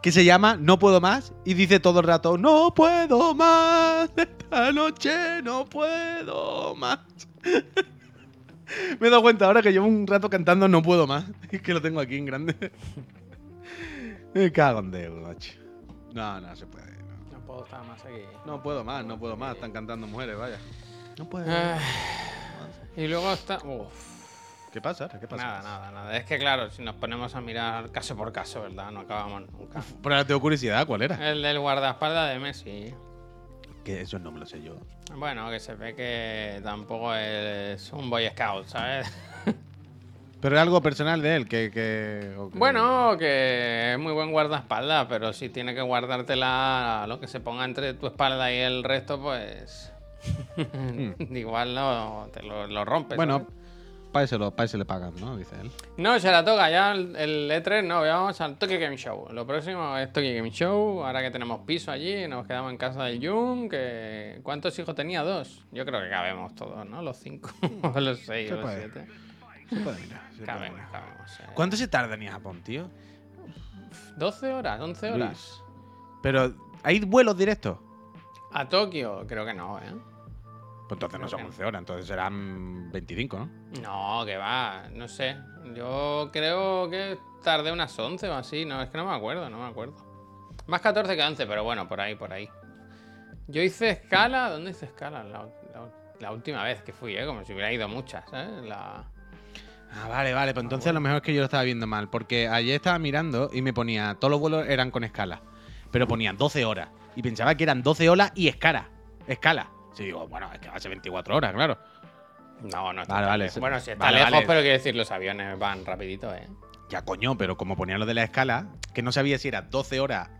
que se llama No puedo más y dice todo el rato No puedo más, esta noche no puedo más. me he dado cuenta ahora que llevo un rato cantando No puedo más, es que lo tengo aquí en grande. me cago en Dios, macho. No, no se puede. No. No puedo estar más aquí. No puedo más, no puedo más, están cantando mujeres, vaya. No puedo. Ah, Y luego está. Uf, ¿Qué pasa? ¿Qué pasa? nada, nada, nada. Es que claro, si nos ponemos a mirar caso por caso, ¿verdad? No acabamos nunca. Pero ahora tengo curiosidad, ¿cuál era? El del guardaespaldas de Messi. Que eso no me lo sé yo. Bueno, que se ve que tampoco es un Boy Scout, ¿sabes? Pero es algo personal de él, que... que- Bueno, que es muy buen guardaespaldas, pero si tiene que guardártela lo que se ponga entre tu espalda y el resto, pues. Igual no te lo, lo rompes. Bueno, ¿sabes? para eso, le pagan, ¿no? Dice él. No, se la toca ya el, el E3, no, vamos al Tokyo Game Show. Lo próximo es Tokyo Game Show, ahora que tenemos piso allí, nos quedamos en casa del Jun, que... ¿Cuántos hijos tenía? Dos. Yo creo que cabemos todos, ¿no? Los cinco, los seis, los puede. siete. Se puede mirar, se puede mirar. cabemos. eh. ¿Cuánto se tarda en ir a Japón, tío? 12 horas, 11 horas. Pero, ¿hay vuelos directos? A Tokio, creo que no, ¿eh? Pues entonces no Creo son que 11 horas, entonces serán 25, ¿no? No, que va, no sé. Yo creo que tardé unas 11 o así, no, es que no me acuerdo, no me acuerdo. Más 14 que 11, pero bueno, por ahí, por ahí. Yo hice escala, ¿dónde hice escala? La, la- la última vez que fui, ¿eh? Como si hubiera ido muchas, ¿eh? La... Ah, vale, vale. Pues entonces a lo mejor es que yo lo estaba viendo mal. Porque ayer estaba mirando y me ponía. Todos los vuelos eran con escala. Pero ponían 12 horas. Y pensaba que eran 12 horas y escala. Escala. Sí, digo, bueno, es que va a ser 24 horas, claro. No, no está Vale, vale. Bueno, si está Vale, lejos, vale. pero quiero decir, los aviones van rapidito, ¿eh? Ya coño, pero como ponían lo de la escala, que no sabía si era 12 horas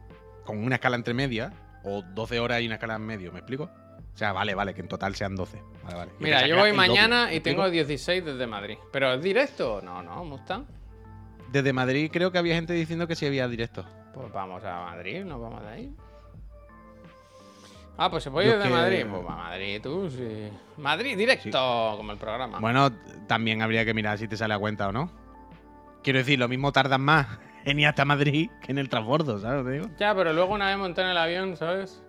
con una escala entre medias o 12 horas y una escala en medio, ¿me explico? O sea, vale, vale, que en total sean 12. Vale, vale. Mira, yo voy doble, mañana ¿me y tengo explico? 16 desde Madrid. ¿Pero es directo? No, no, Mustang. Desde Madrid creo que había gente diciendo que sí había directo. Pues vamos a Madrid, nos vamos de ahí. Ah, pues se puede ir de que- Madrid. Pues va a Madrid, tú, sí. Madrid directo, como el programa. Bueno, también habría que mirar si te sale a cuenta o no. Quiero decir, lo mismo tardan más en ir hasta Madrid que en el transbordo, ¿sabes? digo? Ya, pero luego una vez monté en el avión, ¿sabes?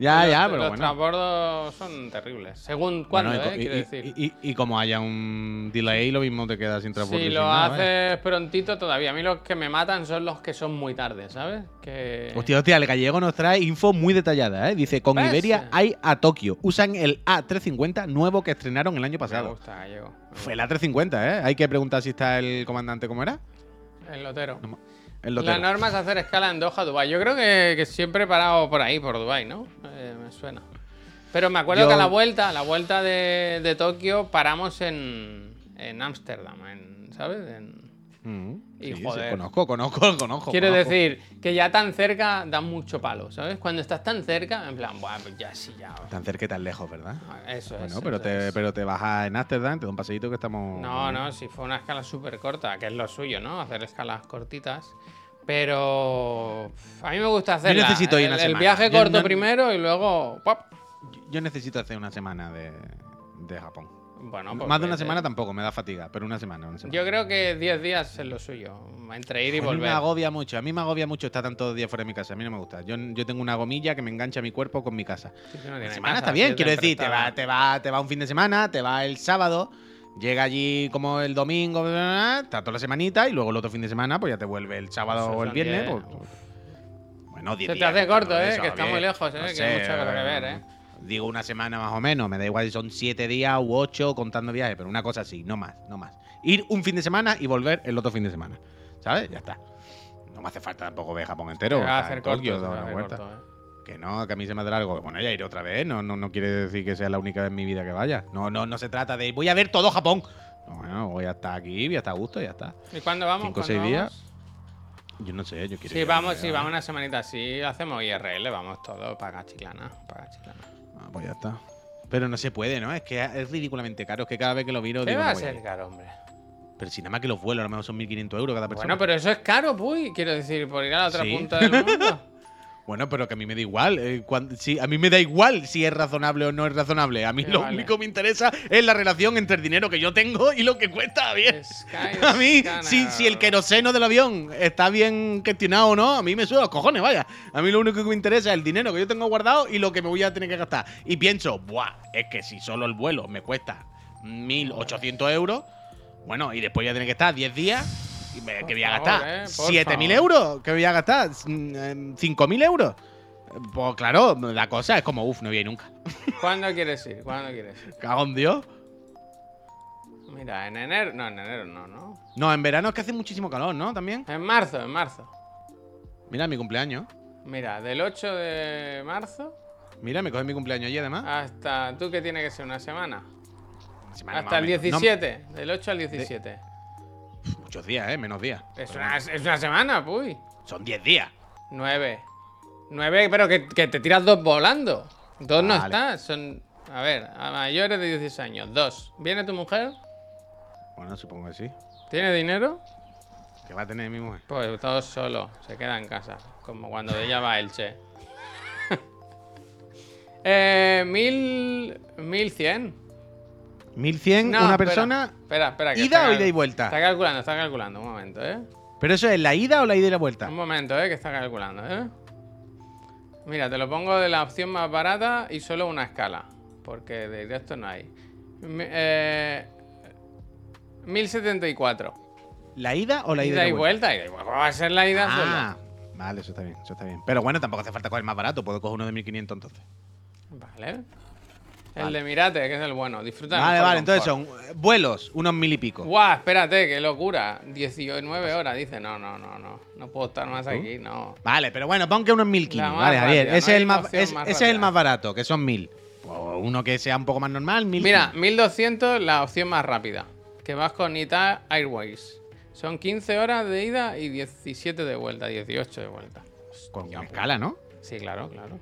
Ya, Los- ya, pero Los bueno. transbordos son terribles. Según cuándo, Bueno, y, ¿eh? y- decir. y- y- como haya un delay, lo mismo te queda sin transbordo. Si lo nada, haces prontito todavía. A mí los que me matan son los que son muy tarde, ¿sabes? Que... Hostia, hostia, el gallego nos trae info muy detallada, ¿eh? Dice, con ¿Ves? Iberia hay a Tokio. Usan el A350 nuevo que estrenaron el año Me pasado. gusta, gallego. me Fue el A350, ¿eh? Hay que preguntar si está el comandante, ¿cómo era? El lotero. El La norma es hacer escala en Doha, Dubai. Yo creo que, que siempre he parado por ahí, por Dubai, ¿no? Eh, me suena. Pero me acuerdo Yo- que a la vuelta, a la vuelta de, de Tokio, paramos en en Ámsterdam, en, ¿sabes? En- Mm, Y sí, sí, joder. conozco, conozco, conozco. Quiero conozco. decir que ya tan cerca da mucho palo, ¿sabes? Cuando estás tan cerca, en plan, Buah, pues ya sí, ya. Tan cerca y tan lejos, ¿verdad? Eso es. Bueno, pero eso te, es. pero te bajas en Amsterdam, te da un paseíto que estamos. No, no, si fue una escala súper corta, que es lo suyo, ¿no? Hacer escalas cortitas. Pero a mí me gusta hacer necesito ir el, viaje corto no- primero y luego... ¡pop! Yo necesito hacer una semana de, de Japón. Bueno, pues Más de una vete. semana tampoco, me da fatiga, pero una semana. Una semana. Yo creo que 10 días es lo suyo, entre ir y a mí me volver. agobia mucho, a mí me agobia mucho estar tantos días fuera de mi casa, a mí no me gusta. Yo, yo tengo una gomilla que me engancha mi cuerpo con mi casa. No Una semana casa, está bien, quiero de decir, te va, te, va, te va un fin de semana, te va el sábado, llega allí como el domingo, está toda la semanita y luego el otro fin de semana pues ya te vuelve el sábado Eso o el viernes. 10, pues, uf. bueno, 10 Se te días, hace pues, corto, ¿eh? eso, Que está muy lejos, ¿eh? No Que hay mucho que ver, ¿eh? Digo una semana más o menos, me da igual si son 7 días u 8 contando viajes, pero una cosa así, no más, no más. Ir un fin de semana y volver el otro fin de semana. ¿Sabes? Ya está. No me hace falta tampoco ver Japón entero. A hacer corto, Tokio, a hacer corto, ¿eh? Que no, que a mí se me hace largo. Bueno, ya iré otra vez. No, no, no quiere decir que sea la única vez en mi vida que vaya. No, no, no se trata de voy a ver todo Japón. No, bueno, voy a estar aquí, voy a estar a gusto y ya está. ¿Y cuándo vamos? Cinco o ¿Cuándo seis vamos? días. Yo no sé, yo quiero Sí, ir vamos, a- sí, vamos una semanita así, hacemos IRL, vamos todos para Chiclana, para Chiclana. Ah, pues ya está. Pero no se puede, ¿no? Es que es ridículamente caro. Es que cada vez que lo miro ¿Qué digo, va no a a ser caro, hombre? Pero si nada más que los vuelos, a lo mejor son 1.500 euros cada persona. Bueno, pero eso es caro, puy, quiero decir, por ir a la otra Sí. punta del mundo. Bueno, pero que a mí me da igual. eh, si, a mí me da igual si es razonable o no es razonable. A mí lo vale. único que me interesa es la relación entre el dinero que yo tengo y lo que cuesta bien. Sky A mí, si, si el queroseno del avión está bien gestionado o no, a mí me suda los cojones, vaya. A mí lo único que me interesa es el dinero que yo tengo guardado y lo que me voy a tener que gastar. Y pienso, buah, es que si solo el vuelo me cuesta 1.800 euros, bueno, y después voy a tener que estar 10 días, que voy a favor, gastar eh, por 7.000 favor. euros, que voy a gastar Mm, eh, 5.000 euros. Pues claro, la cosa es como, uff, no voy a ir nunca. ¿Cuándo quieres ir? ¿Cuándo quieres ir? Cago en Dios. Mira, en enero. No, en enero no, ¿no? No, en verano es que hace muchísimo calor, ¿no? También. En marzo, en marzo. Mira, mi cumpleaños. Mira, del 8 de marzo Mira, me coge mi cumpleaños allí además. hasta. ¿Tú qué tiene que ser? ¿Una semana? Semana hasta el más o menos. No, 17. Del 8 al 17. Muchos días, ¿eh? Menos días. Es, una, es una semana, puy. Son 10 días. 9. 9, pero que, que te tiras dos volando. Dos no estás. Son. A ver, a mayores de 16 años. Dos. ¿Viene tu mujer? Bueno, supongo que sí. ¿Tiene dinero? Que va a tener mi mujer. Pues todo solo, se queda en casa, como cuando ella va a Elche. eh, mil, mil cien. 1100 No, una espera, persona. Espera, espera. que ¿Ida o cal- ida y vuelta? Está calculando, está calculando. Un momento, ¿eh? ¿Pero eso es la ida o la ida y la vuelta? Un momento, ¿eh? Que está calculando, ¿eh? Mira, te lo pongo de la opción más barata y solo una escala. Porque de directo no hay. Mi- eh, 1074. ¿La ida o la ida, y vuelta? ida y vuelta. ¿Cómo va a ser la ida Ah, vale, eso está bien, eso está bien. Pero bueno, tampoco hace falta coger más barato, puedo coger uno de 1500 entonces. solo? Vale. El de Mirate, que es el bueno. Disfruta. Vale, vale, entonces son eh, vuelos, unos mil y pico. Guau, espérate, qué locura. 19 horas, dice. No, no, no, no. No puedo estar más aquí, no. Vale, pero bueno, pon que unos 1500. La más Vale, Javier, ese, es el más, ese es el barato, que son 1000. O uno que sea un poco más normal, 1000. Mira, 1200 la opción más rápida. Que vas con Ita Airways. Son 15 horas de ida y 17 de vuelta, 18 de vuelta. con una escala, ¿no? Sí, claro, claro.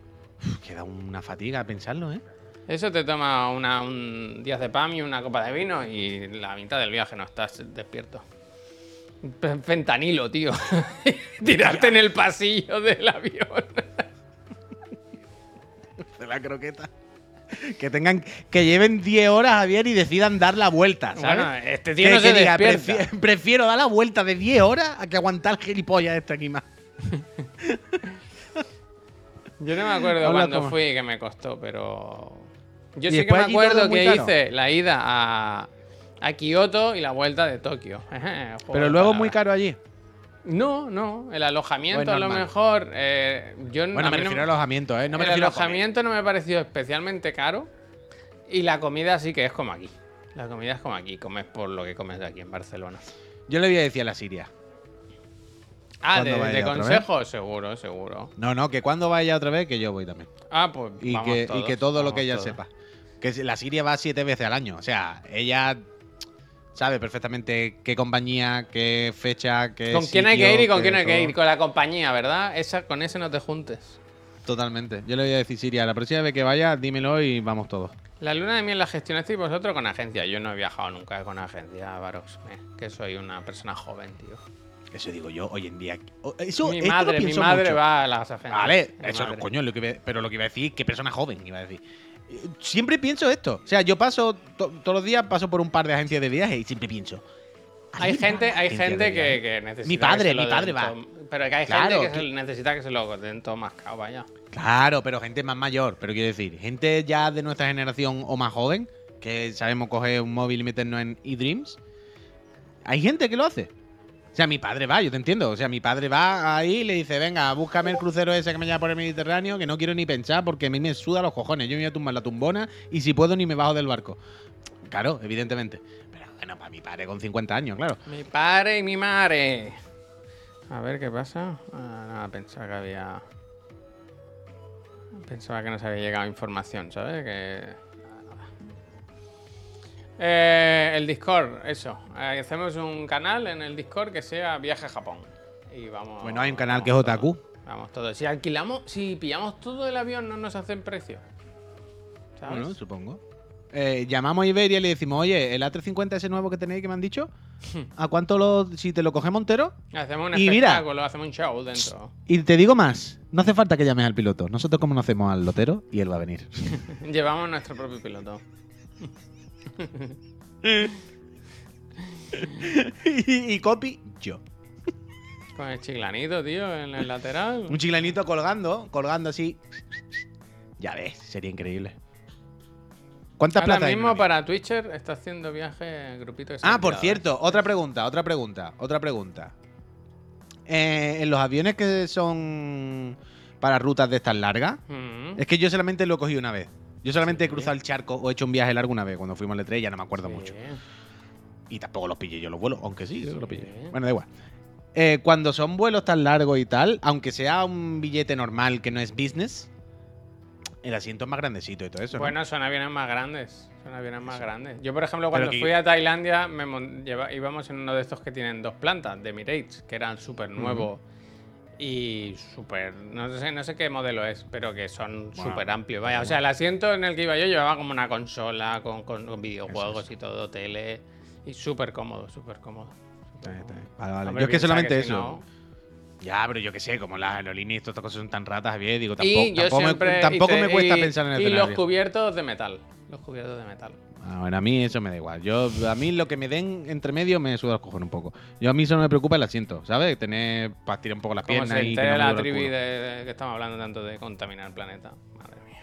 Queda una fatiga pensarlo, ¿eh? Eso te toma una, un día de PAM y una copa de vino y la mitad del viaje no estás despierto. Fe- Fentanilo, tío. Tirarte en el pasillo del avión. De la croqueta. Que tengan, que lleven 10 horas, Javier, y decidan dar la vuelta, ¿sabes? Bueno, este tío que, no se que diga, despierta. "Prefi- prefiero dar la vuelta de 10 horas a que aguantar el gilipollas este aquí más. Yo no me acuerdo cuándo fui que me costó, pero. Yo ¿Y sí que me acuerdo que hice la ida a, a Kioto y la vuelta de Tokio. Pero luego muy caro allí. No, no. El alojamiento Pues a lo mejor. eh, yo Bueno, me no- refiero al alojamiento, ¿eh? No me el alojamiento no me pareció especialmente caro. Y la comida sí que es como aquí. La comida es como aquí. Comes por lo que comes de aquí en Barcelona. Yo le voy a decir a la Siria. Ah, ¿Cuándo de, de vez? consejo, seguro, seguro. No, no, que cuando vaya otra vez, que yo voy también. Ah, pues. Y, vamos que, y que todo lo que ella todos. sepa. Que la Siria va siete veces al año. O sea, ella sabe perfectamente qué compañía, qué fecha, qué. ¿Con quién hay que ir y con quién hay que ir? Con la compañía, ¿verdad? Esa, con ese no te juntes. Totalmente. Yo le voy a decir, Siria, la próxima vez que vaya, dímelo y vamos todos. La luna de miel la gestionasteis vosotros con agencia. Yo no he viajado nunca con agencia, Varox. eh, que soy una persona joven, tío. Eso digo yo hoy en día. Eso, mi madre, mi madre mucho. va a las agencias. Vale, Mi eso, madre. coño, lo que pero lo que iba a decir, qué persona joven iba a decir. Siempre pienso esto. O sea, yo paso, to- todos los días paso por un par de agencias de viaje y siempre pienso. Hay ¿alguien gente, hay gente que, que necesita. Mi padre, mi padre va. Pero que hay Claro, gente que, necesita que se lo den todo mascado, vaya. Claro, pero gente más mayor. Pero quiero decir, gente ya de nuestra generación o más joven, que sabemos coger un móvil y meternos en eDreams. Hay gente que lo hace. O sea, mi padre va, yo te entiendo. O sea, mi padre va ahí y le dice, venga, búscame el crucero ese que me lleva por el Mediterráneo, que no quiero ni pensar porque a mí me suda los cojones. Yo me voy a tumbar la tumbona y si puedo ni me bajo del barco. Claro, evidentemente. Pero bueno, para mi padre con 50 años, claro. Mi padre y mi madre. A ver qué pasa. Ah, nada, pensaba que había. Pensaba que nos había llegado información, ¿sabes? Que. Eh, el Discord, eso. Eh, hacemos un canal en el Discord que sea Viaje a Japón. Y vamos. Bueno, hay un canal que es Otaku. Vamos todos. Si alquilamos, si pillamos todo el avión, no nos hacen precio. ¿Sabes? Bueno, supongo. Eh, llamamos a Iberia y le decimos, oye, el A350 ese nuevo que tenéis que me han dicho, ¿a cuánto lo, si te lo cogemos entero? Hacemos un Y mira- espectáculo, hacemos un show dentro. Y te digo más, no hace falta que llames al piloto. Nosotros conocemos al lotero y él va a venir. Llevamos nuestro propio piloto. y, y copy, yo. Con el chiclanito, tío, en el lateral. Un chiclanito colgando, colgando así. Ya ves, sería increíble. ¿Cuántas Ahora plazas mismo para Twitcher está haciendo viaje grupito de Ah, por cierto, otra pregunta, otra pregunta, otra pregunta. Eh, en los aviones que son para rutas de estas largas, Mm. es que yo solamente lo he cogido una vez. Yo solamente he Sí. cruzado el charco o he hecho un viaje largo una vez cuando fuimos al E3, ya no me acuerdo Sí. mucho. Y tampoco los pillé yo los vuelos, aunque sí, creo que los pillé. Bueno, da igual. Eh, cuando son vuelos tan largos y tal, aunque sea un billete normal que no es business, el asiento es más grandecito y todo eso. ¿no? Bueno, son aviones más grandes. Son aviones más grandes. Yo, por ejemplo, cuando que- fui a Tailandia, me mon- lleva- íbamos en uno de estos que tienen dos plantas, de Emirates, que eran súper nuevos y súper. No sé, no sé qué modelo es, pero que son Bueno, súper amplios. Vaya, o sea, el asiento en el que iba yo llevaba como una consola con, con- con videojuegos y todo, tele. Y súper cómodo, súper cómodo. Bien, bien. Vale, vale. Hombre, yo es que solamente si eso. no- Ya, pero yo qué sé, como las aerolíneas y todas estas cosas son tan ratas, Javier, digo, y tampoco, yo tampoco, me, tampoco hice- me cuesta y- pensar en el Y los cubiertos de metal. Los cubiertos de metal. Ah, bueno, a mí eso me da igual. Yo, a mí lo que me den entre medio me suda el cojón un poco. Yo a mí solo me preocupa el asiento, ¿sabes? Tener para tirar un poco las Como piernas se y que no la tribu de, de- que estamos hablando tanto de contaminar el planeta. Madre mía.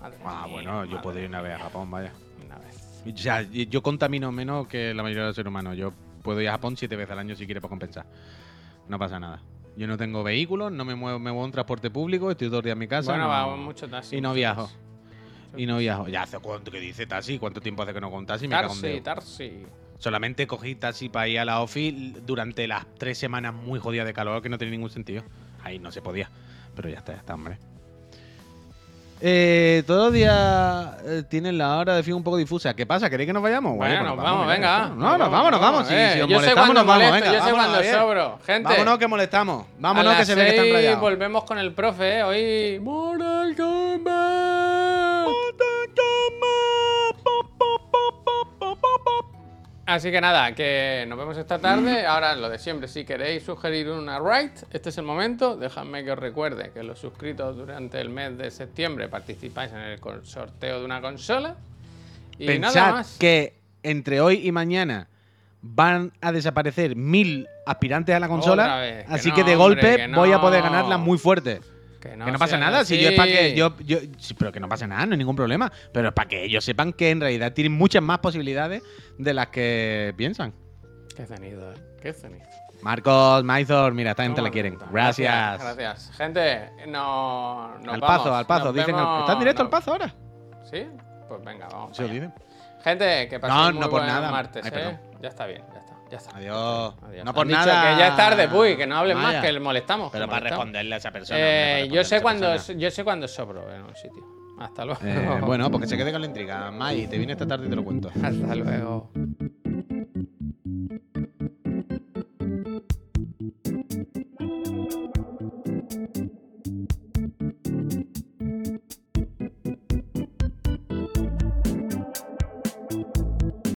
Madre Ah, mía, bueno, yo puedo ir una vez a Japón, vaya. Una vez. O sea, y- yo contamino menos que la mayoría de los seres humanos. Yo puedo ir a Japón siete veces al año si quiere para compensar. No pasa nada. Yo no tengo vehículos, no me muevo, me muevo en transporte público, estoy todo el día en mi casa. Bueno, no- va mucho taxi. y no viajo. taxi. Y no viajo. Ya hace cuánto que dice taxi, cuánto tiempo hace que no con taxi, me cago en Tarsi, Dios. Tarsi. Solamente cogí taxi para ir a la OFI durante las tres semanas muy jodidas de calor que no tenía ningún sentido. Ahí no se podía. Pero ya está, ya está, hombre. Eh, todos los días eh, tienen la hora de fin un poco difusa. ¿Qué pasa? ¿Queréis que nos vayamos? Bueno, pues nos vamos, venga. No, nos vamos, nos vamos. Si, Eh, si os yo molestamos, nos vamos. molesto, Venga, yo sé cuando sobro. Gente, Vámonos que molestamos. a Vámonos las que se ve que están rayados. volvemos con el profe, ¿eh? Hoy... Mortal Kombat. Así que nada, que nos vemos esta tarde. Ahora lo de siempre, si queréis sugerir una raid, este es el momento. Dejadme que os recuerde que los suscritos durante el mes de septiembre participáis en el sorteo de una consola. Y nada Pensad más. que entre hoy y mañana van a desaparecer mil aspirantes a la consola. Otra vez, que así no, que de hombre, golpe voy a poder ganarla muy fuerte. Que no pasa sean nada, si yo es para que yo, yo pero que no pasa nada, no hay ningún problema, pero es para que ellos sepan que en realidad tienen muchas más posibilidades de las que piensan. Qué cenido, ¿eh? Qué cenido. Marcos, Maizor, mira, esta gente la quieren. Gracias. Gracias. Gente, no, nos Al vamos. pazo, al Nos dicen, vemos- ¿están directo al pazo ahora? ¿Sí? Pues venga, vamos. Se dicen. Gente, que paséis No, muy no por buen nada. martes, Ay, ¿eh? Ya está bien, ya está. Adiós. Adiós. No por dicho nada. Que ya es tarde, puy, que no hablen más, que le molestamos. que Pero para molestamos. responderle a esa persona. Eh, yo sé cuando persona. yo sé cuando sobro en un sitio. Hasta luego. Eh, bueno, porque se quede con la intriga. Mai, te viene esta tarde y te lo cuento. Hasta luego.